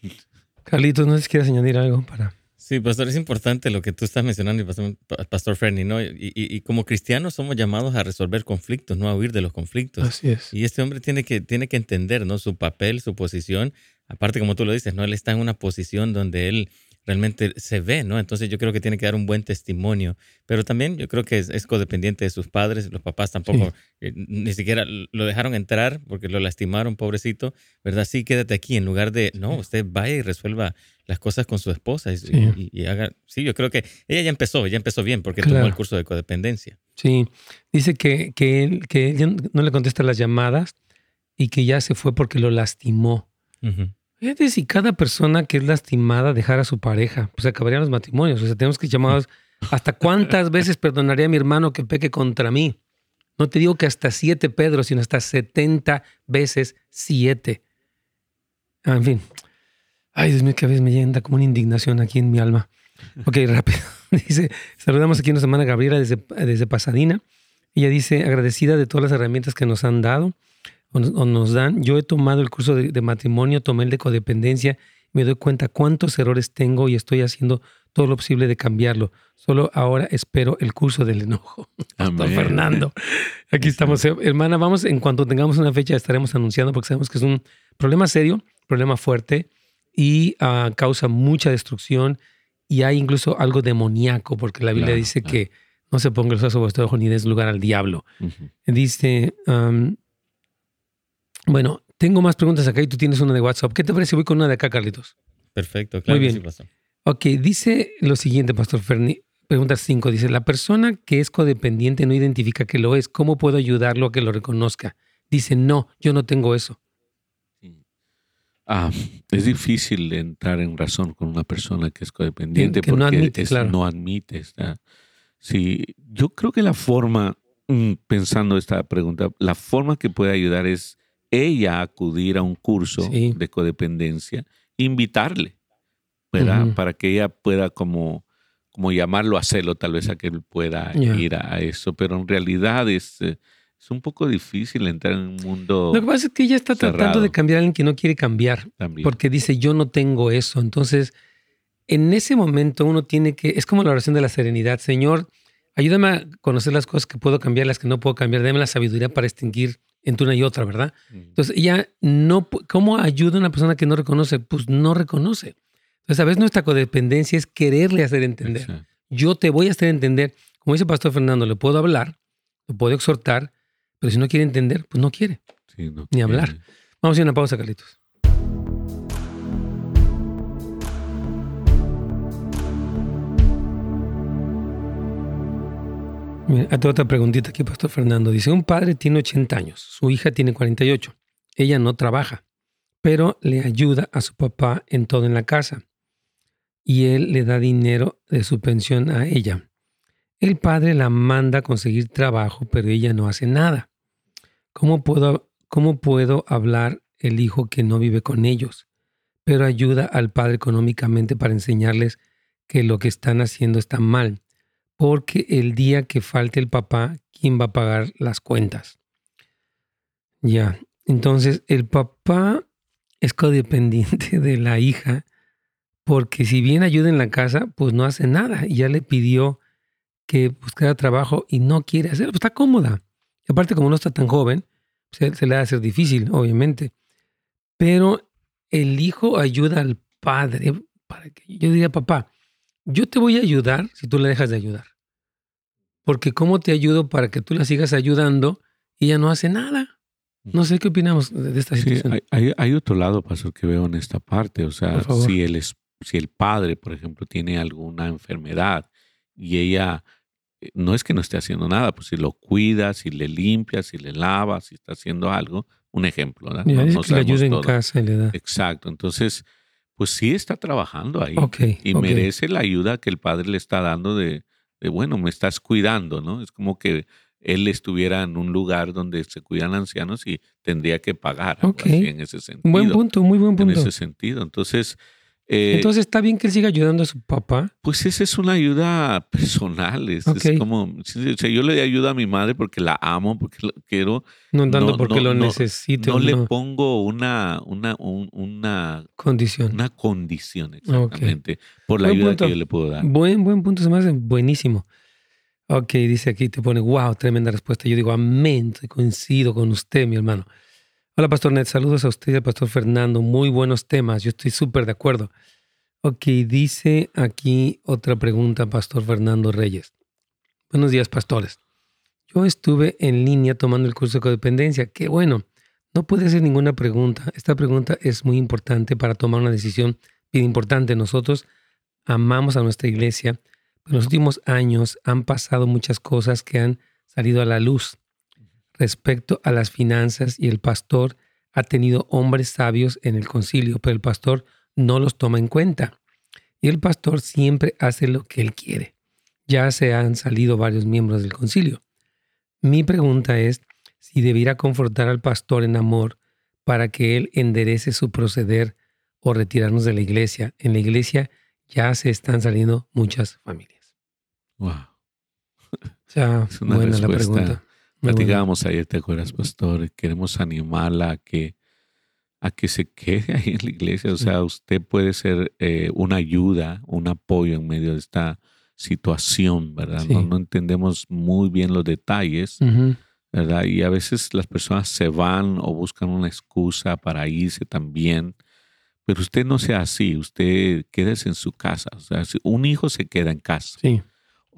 Carlitos, no sé si quieres añadir algo para... Sí, pastor, es importante lo que tú estás mencionando, pastor, pastor Fernie, ¿no? Y, como cristianos somos llamados a resolver conflictos, no a huir de los conflictos. Así es. Y este hombre tiene que, tiene que entender, ¿no? Su papel, su posición. Aparte, como tú lo dices, ¿no? Él está en una posición donde él realmente se ve, ¿no? Entonces yo creo que tiene que dar un buen testimonio, pero también yo creo que es, codependiente de sus padres, los papás tampoco eh, ni siquiera lo dejaron entrar porque lo lastimaron, pobrecito, ¿verdad? Sí, quédate aquí en lugar de, no, usted vaya y resuelva las cosas con su esposa y, haga, sí, yo creo que ella ya empezó, ya empezó bien porque tomó el curso de codependencia. Sí, dice que, que, él, que no le contesta las llamadas y que ya se fue porque lo lastimó. Fíjate si cada persona que es lastimada dejara a su pareja, pues acabarían los matrimonios. O sea, tenemos que llamados hasta cuántas veces perdonaría a mi hermano que peque contra mí. No te digo que hasta siete Pedro, sino hasta setenta veces siete. En fin. Ay, Dios mío, que a veces me llega como una indignación aquí en mi alma. Ok, rápido. Dice, saludamos aquí una semana a Gabriela desde, desde Pasadena. Ella dice, agradecida de todas las herramientas que nos han dado o nos dan. Yo he tomado el curso de, matrimonio, tomé el de codependencia, me doy cuenta cuántos errores tengo y estoy haciendo todo lo posible de cambiarlo. Solo ahora espero el curso del enojo. Amén. Fernando. Aquí estamos. Eh, hermana, vamos, en cuanto tengamos una fecha estaremos anunciando porque sabemos que es un problema serio, problema fuerte y ah, causa mucha destrucción y hay incluso algo demoníaco porque la Biblia dice que no se ponga el sobre vuestro ojo ni des lugar al diablo. Dice, bueno, tengo más preguntas acá y tú tienes una de WhatsApp. ¿Qué te parece? Voy con una de acá, Carlitos. Perfecto, claro. Muy bien. Ok, dice lo siguiente, Pastor Ferni. Pregunta 5. Dice, la persona que es codependiente no identifica que lo es. ¿Cómo puedo ayudarlo a que lo reconozca? Dice, no, yo no tengo eso. Ah, es difícil entrar en razón con una persona que es codependiente porque no admite, no admite. Sí, yo creo que la forma, mm, pensando esta pregunta, la forma que puede ayudar es ella acudir a un curso de codependencia, invitarle, ¿verdad? Para que ella pueda como, como llamarlo a hacerlo, tal vez a que él pueda ir a, eso, pero en realidad es, eh, es un poco difícil entrar en un mundo. Lo que pasa es que ella está tratando de cambiar a alguien que no quiere cambiar, porque dice, yo no tengo eso. Entonces, en ese momento uno tiene que, es como la oración de la serenidad, Señor, ayúdame a conocer las cosas que puedo cambiar, las que no puedo cambiar, dame la sabiduría para extinguir entre una y otra, ¿verdad? Entonces, ella no, ¿cómo ayuda a una persona que no reconoce? Pues no reconoce. Entonces, a veces nuestra codependencia es quererle hacer entender. Yo te voy a hacer entender, como dice Pastor Fernando, le puedo hablar, le puedo exhortar, pero si no quiere entender, pues no quiere. Sí, no ni hablar. Vamos a ir a una pausa, Carlitos. Mira, tengo otra preguntita aquí, Pastor Fernando. Dice, un padre tiene 80 años, su hija tiene 48. Ella no trabaja, pero le ayuda a su papá en todo en la casa. Y él le da dinero de su pensión a ella. El padre la manda a conseguir trabajo, pero ella no hace nada. ¿Cómo puedo, cómo puedo hablar el hijo que no vive con ellos, pero ayuda al padre económicamente para enseñarles que lo que están haciendo está mal? Porque el día que falte el papá, ¿quién va a pagar las cuentas? Ya, entonces el papá es codependiente de la hija, porque si bien ayuda en la casa, pues no hace nada. Ya le pidió que buscara trabajo y no quiere hacerlo, pues está cómoda. Y aparte, como no está tan joven, se, le va a hacer difícil, obviamente. Pero el hijo ayuda al padre para que yo diría, papá, yo te voy a ayudar si tú le dejas de ayudar. Porque ¿cómo te ayudo para que tú la sigas ayudando y ella no hace nada? No sé qué opinamos de esta situación. hay, otro lado, pastor, que veo en esta parte. O sea, si el, si el padre, por ejemplo, tiene alguna enfermedad y ella no es que no esté haciendo nada, pues si lo cuida, si le limpia, si le lava, si está haciendo algo, un ejemplo. ¿verdad? no, que le ayuda en casa y le da. Exacto, entonces, pues sí está trabajando ahí y merece la ayuda que el padre le está dando de, bueno, me estás cuidando, ¿no? Es como que él estuviera en un lugar donde se cuidan ancianos y tendría que pagar en ese sentido. Buen punto, muy buen punto. En ese sentido, entonces eh, Entonces, ¿está bien que él siga ayudando a su papá? Pues esa es una ayuda personal. Es, como, o sea, yo le ayudo a mi madre porque la amo, porque la quiero. No tanto porque lo necesito. No, le pongo una, una, una condición. Una condición, exactamente, por la ayuda que yo le puedo dar. Buen, buen punto, se me hace buenísimo. Ok, dice aquí, te pone, wow, tremenda respuesta. Yo digo, amén, coincido con usted, mi hermano. Hola, Pastor Ned. Saludos a usted y al Pastor Fernando. Muy buenos temas. Yo estoy súper de acuerdo. Ok, dice aquí otra pregunta, Pastor Fernando Reyes. Buenos días, pastores. Yo estuve en línea tomando el curso de codependencia. Qué bueno. No puede hacer ninguna pregunta. Esta pregunta es muy importante para tomar una decisión bien importante. Nosotros amamos a nuestra iglesia. En los últimos años han pasado muchas cosas que han salido a la luz respecto a las finanzas y el pastor ha tenido hombres sabios en el concilio, pero el pastor no los toma en cuenta. Y el pastor siempre hace lo que él quiere. Ya se han salido varios miembros del concilio. Mi pregunta es si debiera confortar al pastor en amor para que él enderece su proceder o retirarnos de la iglesia. En la iglesia ya se están saliendo muchas familias. Wow. Ya, buena la pregunta. Platicábamos ayer, ¿te acuerdas, pastor? Queremos animarla a que, a que se quede ahí en la iglesia. O sea, usted puede ser eh, una ayuda, un apoyo en medio de esta situación, ¿verdad? No, entendemos muy bien los detalles, ¿verdad? Y a veces las personas se van o buscan una excusa para irse también. Pero usted no sea así, usted quédese en su casa. O sea, un hijo se queda en casa. Sí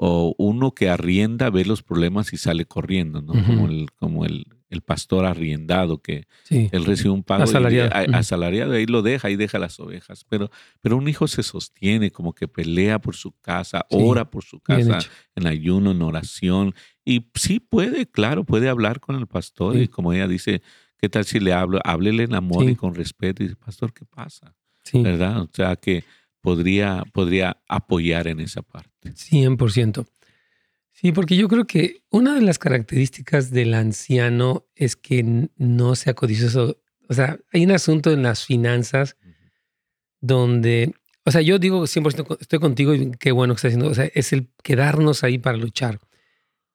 o uno que arrienda ve los problemas y sale corriendo, ¿no? Como el, como el, pastor arriendado que él recibe un pago asalariado. Y, asalariado, ahí lo deja, ahí deja las ovejas. Pero, pero un hijo se sostiene, como que pelea por su casa, ora por su casa, en ayuno, en oración. Y sí puede, claro, puede hablar con el pastor. Y como ella dice, ¿qué tal si le hablo? Háblele en amor y con respeto. Y dice, pastor, ¿qué pasa? ¿Verdad? O sea que podría, podría apoyar en esa parte. 100%. Sí, porque yo creo que una de las características del anciano es que no sea codicioso. O sea, hay un asunto en las finanzas donde, o sea, yo digo 100% estoy contigo y qué bueno que estás haciendo. O sea, es el quedarnos ahí para luchar.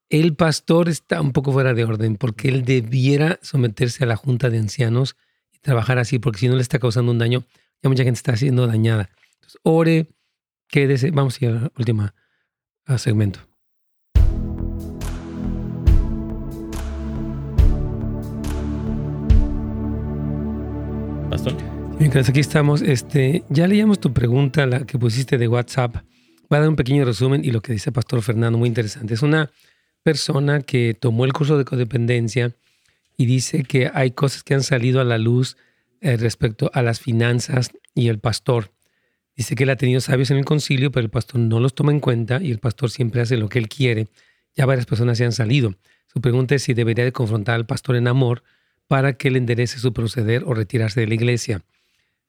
El pastor está un poco fuera de orden porque él debiera someterse a la junta de ancianos y trabajar así, porque si no le está causando un daño, ya mucha gente está siendo dañada ore, quédese. Vamos a ir al último segmento. Pastor. Mientras aquí estamos, este, ya leíamos tu pregunta, la que pusiste de WhatsApp. Voy a dar un pequeño resumen y lo que dice Pastor Fernando, muy interesante. Es una persona que tomó el curso de codependencia y dice que hay cosas que han salido a la luz eh, respecto a las finanzas y el pastor. Dice que él ha tenido sabios en el concilio, pero el pastor no los toma en cuenta y el pastor siempre hace lo que él quiere. ya varias personas se han salido. Su pregunta es si debería de confrontar al pastor en amor para que le enderece su proceder o retirarse de la iglesia.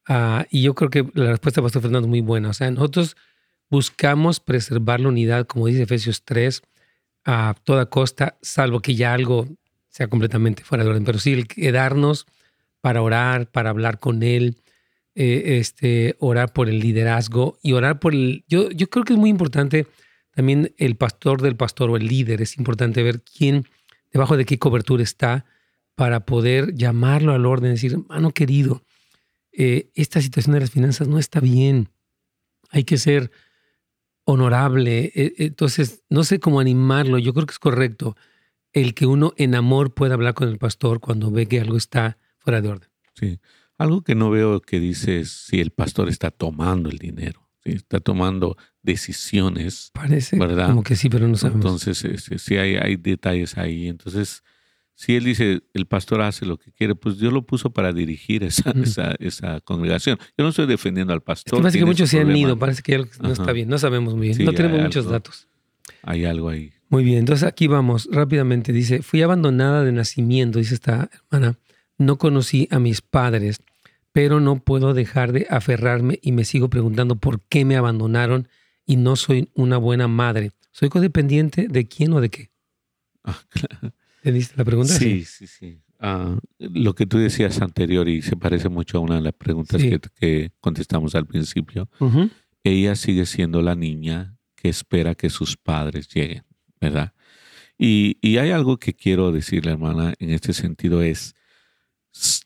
Ah, y yo creo que la respuesta del pastor Fernando es muy buena. O sea, nosotros buscamos preservar la unidad, como dice Efesios 3, a toda costa, salvo que ya algo sea completamente fuera de orden. Pero sí, el quedarnos para orar, para hablar con Él, eh, este, orar por el liderazgo y orar por el... Yo, yo creo que es muy importante también el pastor del pastor o el líder. Es importante ver quién, debajo de qué cobertura está, para poder llamarlo al orden, decir, hermano querido, eh, esta situación de las finanzas no está bien. Hay que ser honorable. E, entonces, no sé cómo animarlo. Yo creo que es correcto el que uno en amor pueda hablar con el pastor cuando ve que algo está fuera de orden. Sí. Algo que no veo que dice si el pastor está tomando el dinero, está tomando decisiones. Parece ¿verdad? como que sí, pero no sabemos. Entonces, sí hay, hay detalles ahí. Entonces, si él dice, el pastor hace lo que quiere, pues Dios lo puso para dirigir esa, esa, esa, congregación. Yo no estoy defendiendo al pastor. Es que parece que muchos se han ido, parece que no está bien, no sabemos muy bien, no tenemos muchos datos. Hay algo ahí. Muy bien, entonces aquí vamos rápidamente. Dice, fui abandonada de nacimiento, dice esta hermana. No conocí a mis padres, pero no puedo dejar de aferrarme y me sigo preguntando por qué me abandonaron y no soy una buena madre. ¿Soy codependiente de quién o de qué? Ah, claro la pregunta? Sí, sí, sí. Ah, lo que tú decías anterior y se parece mucho a una de las preguntas que, contestamos al principio. Ella sigue siendo la niña que espera que sus padres lleguen, ¿verdad? Y, y hay algo que quiero decirle, hermana, en este sentido es,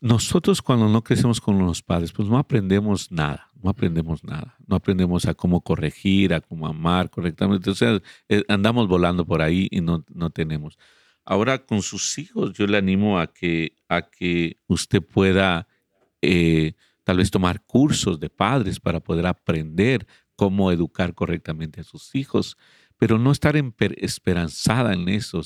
nosotros cuando no crecemos con los padres, pues no aprendemos nada, no aprendemos nada, no aprendemos a cómo corregir, a cómo amar correctamente, o sea, eh, andamos volando por ahí y no, no tenemos. Ahora con sus hijos yo le animo a que, a que usted pueda eh, tal vez tomar cursos de padres para poder aprender cómo educar correctamente a sus hijos, pero no estar esperanzada en eso.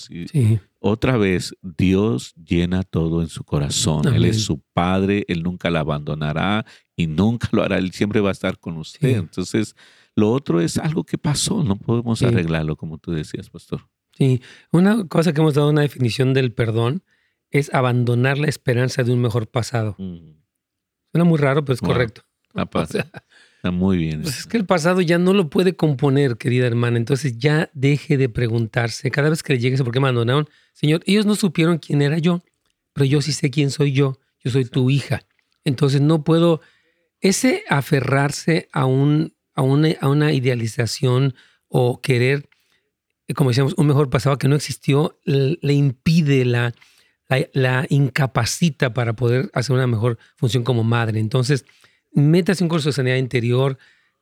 Otra vez, Dios llena todo en su corazón. Él es su padre, Él nunca la abandonará y nunca lo hará. Él siempre va a estar con usted. Entonces, lo otro es algo que pasó, no podemos arreglarlo, como tú decías, pastor. Sí, una cosa que hemos dado una definición del perdón es abandonar la esperanza de un mejor pasado. Suena muy raro, pero es correcto. Está muy bien. Pues es que el pasado ya no lo puede componer, querida hermana. Entonces ya deje de preguntarse cada vez que le llegue ¿por qué me abandonaron? Señor, ellos no supieron quién era yo, pero yo sí sé quién soy yo. Yo soy tu hija. Entonces no puedo, ese aferrarse a, un, a, una, a una idealización o querer como decíamos, un mejor pasado que no existió, le impide, la, la, incapacita para poder hacer una mejor función como madre. Entonces, métase un curso de sanidad interior,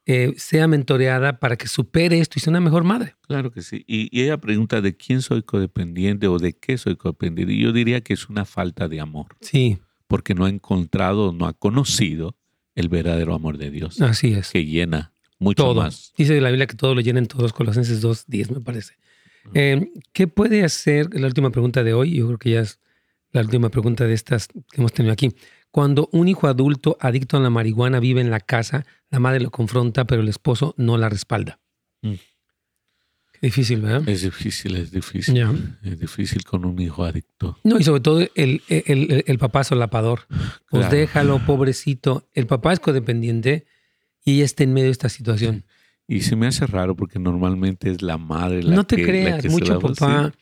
eh, sea mentoreada para que supere esto y sea una mejor madre. Claro que sí. Y, y, ella pregunta de quién soy codependiente o de qué soy codependiente. Y yo diría que es una falta de amor. Sí. Porque no ha encontrado, no ha conocido el verdadero amor de Dios. Así es. Que llena mucho todo. más. Dice la Biblia que todo lo llenen todos, Colosenses 2, 10 me parece. Eh, ¿Qué puede hacer, la última pregunta de hoy, yo creo que ya es la última pregunta de estas que hemos tenido aquí. Cuando un hijo adulto adicto a la marihuana vive en la casa, la madre lo confronta, pero el esposo no la respalda. Mm. Difícil, ¿verdad? Es difícil, es difícil. Es difícil con un hijo adicto. No, y sobre todo el, el, el, papá solapador. Pues déjalo, pobrecito. El papá es codependiente y ella está en medio de esta situación. Y se me hace raro porque normalmente es la madre la No te creas, mucho papá,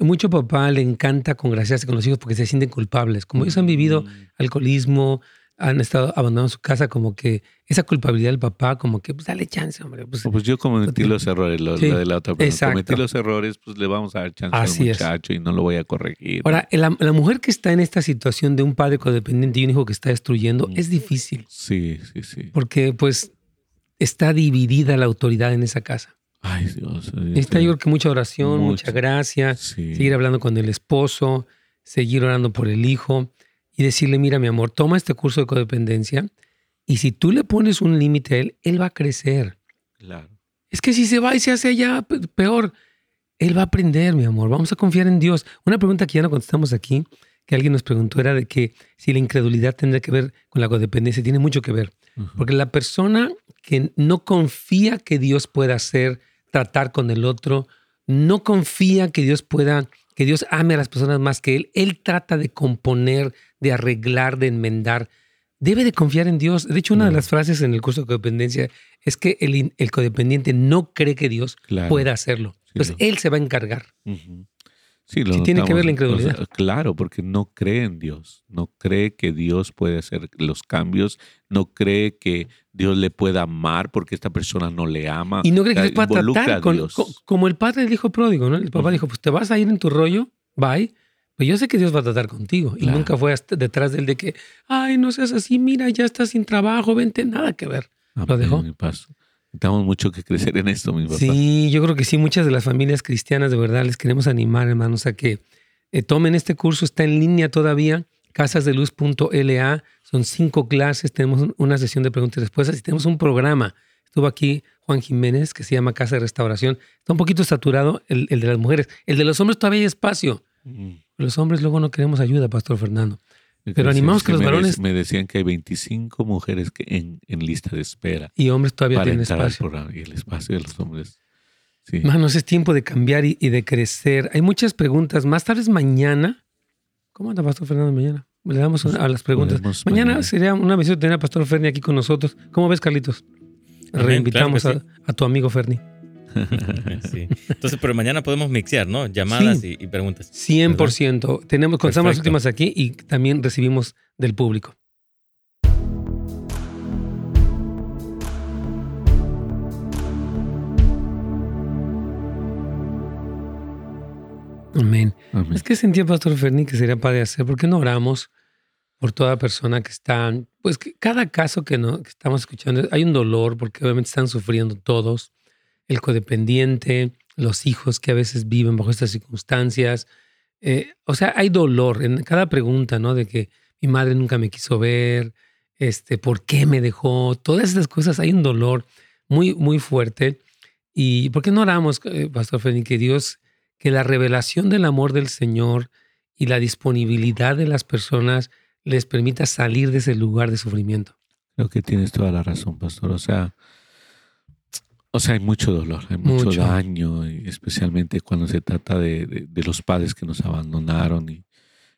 mucho papá le encanta congraciarse con los hijos porque se sienten culpables. Como ellos han vivido mm. alcoholismo, han estado abandonando su casa, como que esa culpabilidad del papá, como que, pues dale chance, hombre. Pues, pues yo cometí los errores, lo, de la otra persona. Cometí los errores, pues le vamos a dar chance al muchacho y no lo voy a corregir. Ahora, la, mujer que está en esta situación de un padre codependiente y un hijo que está destruyendo, mm. es difícil. Sí, sí, sí. Porque, pues, está dividida la autoridad en esa casa. Ay, Dios. Está yo creo que mucha oración, mucha gracia, seguir hablando con el esposo, seguir orando por el hijo y decirle, mira mi amor, toma este curso de codependencia y si tú le pones un límite a él, él va a crecer. Claro. Es que si se va y se hace allá peor, él va a aprender, mi amor. Vamos a confiar en Dios. Una pregunta que ya no contestamos aquí, que alguien nos preguntó, era de que si la incredulidad tendría que ver con la codependencia. Tiene mucho que ver. Porque la persona que no confía que Dios pueda hacer, tratar con el otro, no confía que Dios pueda, que Dios ame a las personas más que él. Él trata de componer, de arreglar, de enmendar. Debe de confiar en Dios. De hecho, una de las frases en el curso de codependencia es que el, el codependiente no cree que Dios pueda hacerlo. Entonces, Él se va a encargar. Sí, tiene que ver la incredulidad. claro, porque no cree en Dios, no cree que Dios puede hacer los cambios, no cree que Dios le pueda amar porque esta persona no le ama. Y no cree que Dios pueda tratar con, como el padre del hijo pródigo, ¿no? El papá dijo, pues te vas a ir en tu rollo, bye, pero yo sé que Dios va a tratar contigo. Y nunca fue detrás del de que, ay, no seas así, mira, ya estás sin trabajo, vente, nada que ver. Lo dejó. Tenemos mucho que crecer en esto, mi papá. Sí, yo creo que sí, muchas de las familias cristianas de verdad les queremos animar, hermanos, a que eh, tomen este curso, está en línea todavía, casasdeluz.la, son cinco clases, tenemos una sesión de preguntas y respuestas y tenemos un programa. Estuvo aquí Juan Jiménez, que se llama Casa de Restauración. Está un poquito saturado el, de las mujeres. El de los hombres todavía hay espacio. Mm. Los hombres luego no queremos ayuda, Pastor Fernando. Pero animamos que los varones. Me decían que hay 25 mujeres que en, en lista de espera. Y hombres todavía tienen espacio. y el espacio de los hombres. Sí. Manos, es tiempo de cambiar y, de crecer. Hay muchas preguntas. Más tarde mañana. ¿Cómo anda Pastor Fernando mañana? Le damos a las preguntas. Mañana, sería una misión tener a Pastor Ferni aquí con nosotros. ¿Cómo ves, Carlitos? Reinvitamos a, a tu amigo Ferni. Entonces, pero mañana podemos mixear, ¿no? Llamadas y, preguntas. 100%. Tenemos, contamos las últimas aquí y también recibimos del público. Amén. Es que sentía Pastor Ferni que sería padre hacer, ¿por qué no oramos por toda persona que está, pues que cada caso que, no, que estamos escuchando, hay un dolor porque obviamente están sufriendo todos el codependiente, los hijos que a veces viven bajo estas circunstancias. Eh, o sea, hay dolor en cada pregunta, ¿no? De que mi madre nunca me quiso ver, este, ¿por qué me dejó? Todas estas cosas, hay un dolor muy, muy fuerte. ¿Y por qué no oramos, eh, Pastor Feni, que Dios, que la revelación del amor del Señor y la disponibilidad de las personas les permita salir de ese lugar de sufrimiento? Creo que tienes toda la razón, Pastor. O sea, o sea, hay mucho dolor, hay mucho, daño, especialmente cuando se trata de, los padres que nos abandonaron. Y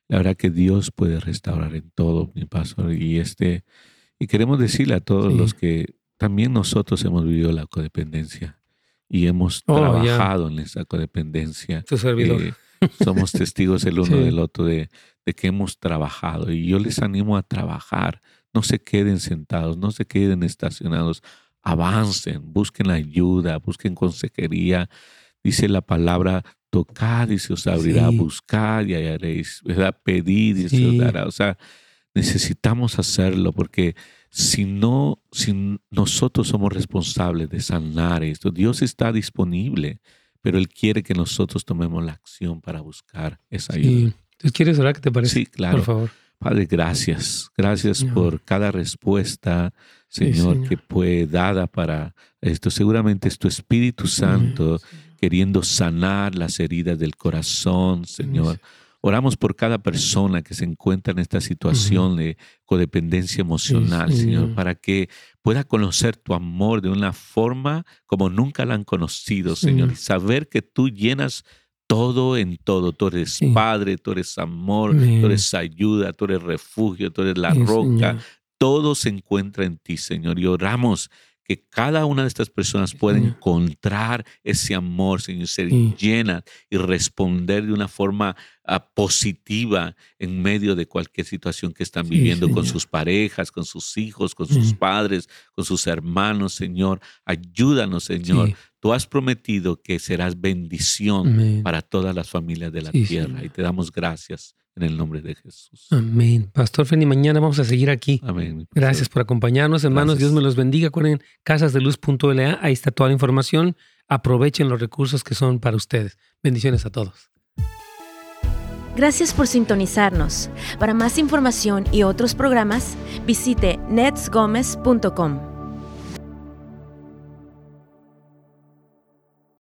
la verdad que Dios puede restaurar en todo, mi pastor. Y este, y queremos decirle a todos los que también nosotros hemos vivido la codependencia y hemos oh, trabajado en esa codependencia. Tu servidor. Eh, somos testigos el uno del otro de, de que hemos trabajado. Y yo les animo a trabajar. No se queden sentados, no se queden estacionados avancen, busquen ayuda, busquen consejería. Dice la palabra, tocad y se os abrirá, buscad y hallaréis, ¿verdad? Pedid y se os dará. O sea, necesitamos hacerlo porque si no, si nosotros somos responsables de sanar esto, Dios está disponible, pero Él quiere que nosotros tomemos la acción para buscar esa ayuda. Sí. ¿quieres orar? ¿Qué te parece? Sí, claro. Por favor. Padre, gracias. Gracias por cada respuesta, Señor, que fue dada para esto. Seguramente es tu Espíritu Santo queriendo sanar las heridas del corazón, Señor. Oramos por cada persona que se encuentra en esta situación de codependencia emocional, Señor, para que pueda conocer tu amor de una forma como nunca la han conocido, Señor, y saber que tú llenas todo en todo. Tú eres Padre, tú eres amor, tú eres ayuda, tú eres refugio, tú eres la roca. Todo se encuentra en ti, Señor. Y oramos que cada una de estas personas pueda encontrar ese amor, Señor, ser llena y responder de una forma ah, positiva en medio de cualquier situación que están viviendo con sus parejas, con sus hijos, con sus padres, con sus hermanos, Señor. Ayúdanos, Señor. Tú has prometido que serás bendición para todas las familias de la tierra y te damos gracias en el nombre de Jesús. Amén. Pastor Feni, mañana vamos a seguir aquí. Amén. Gracias por acompañarnos, hermanos. Dios me los bendiga. Acuerden, casasdeluz.la, ahí está toda la información. Aprovechen los recursos que son para ustedes. Bendiciones a todos. Gracias por sintonizarnos. Para más información y otros programas, visite netsgomez.com.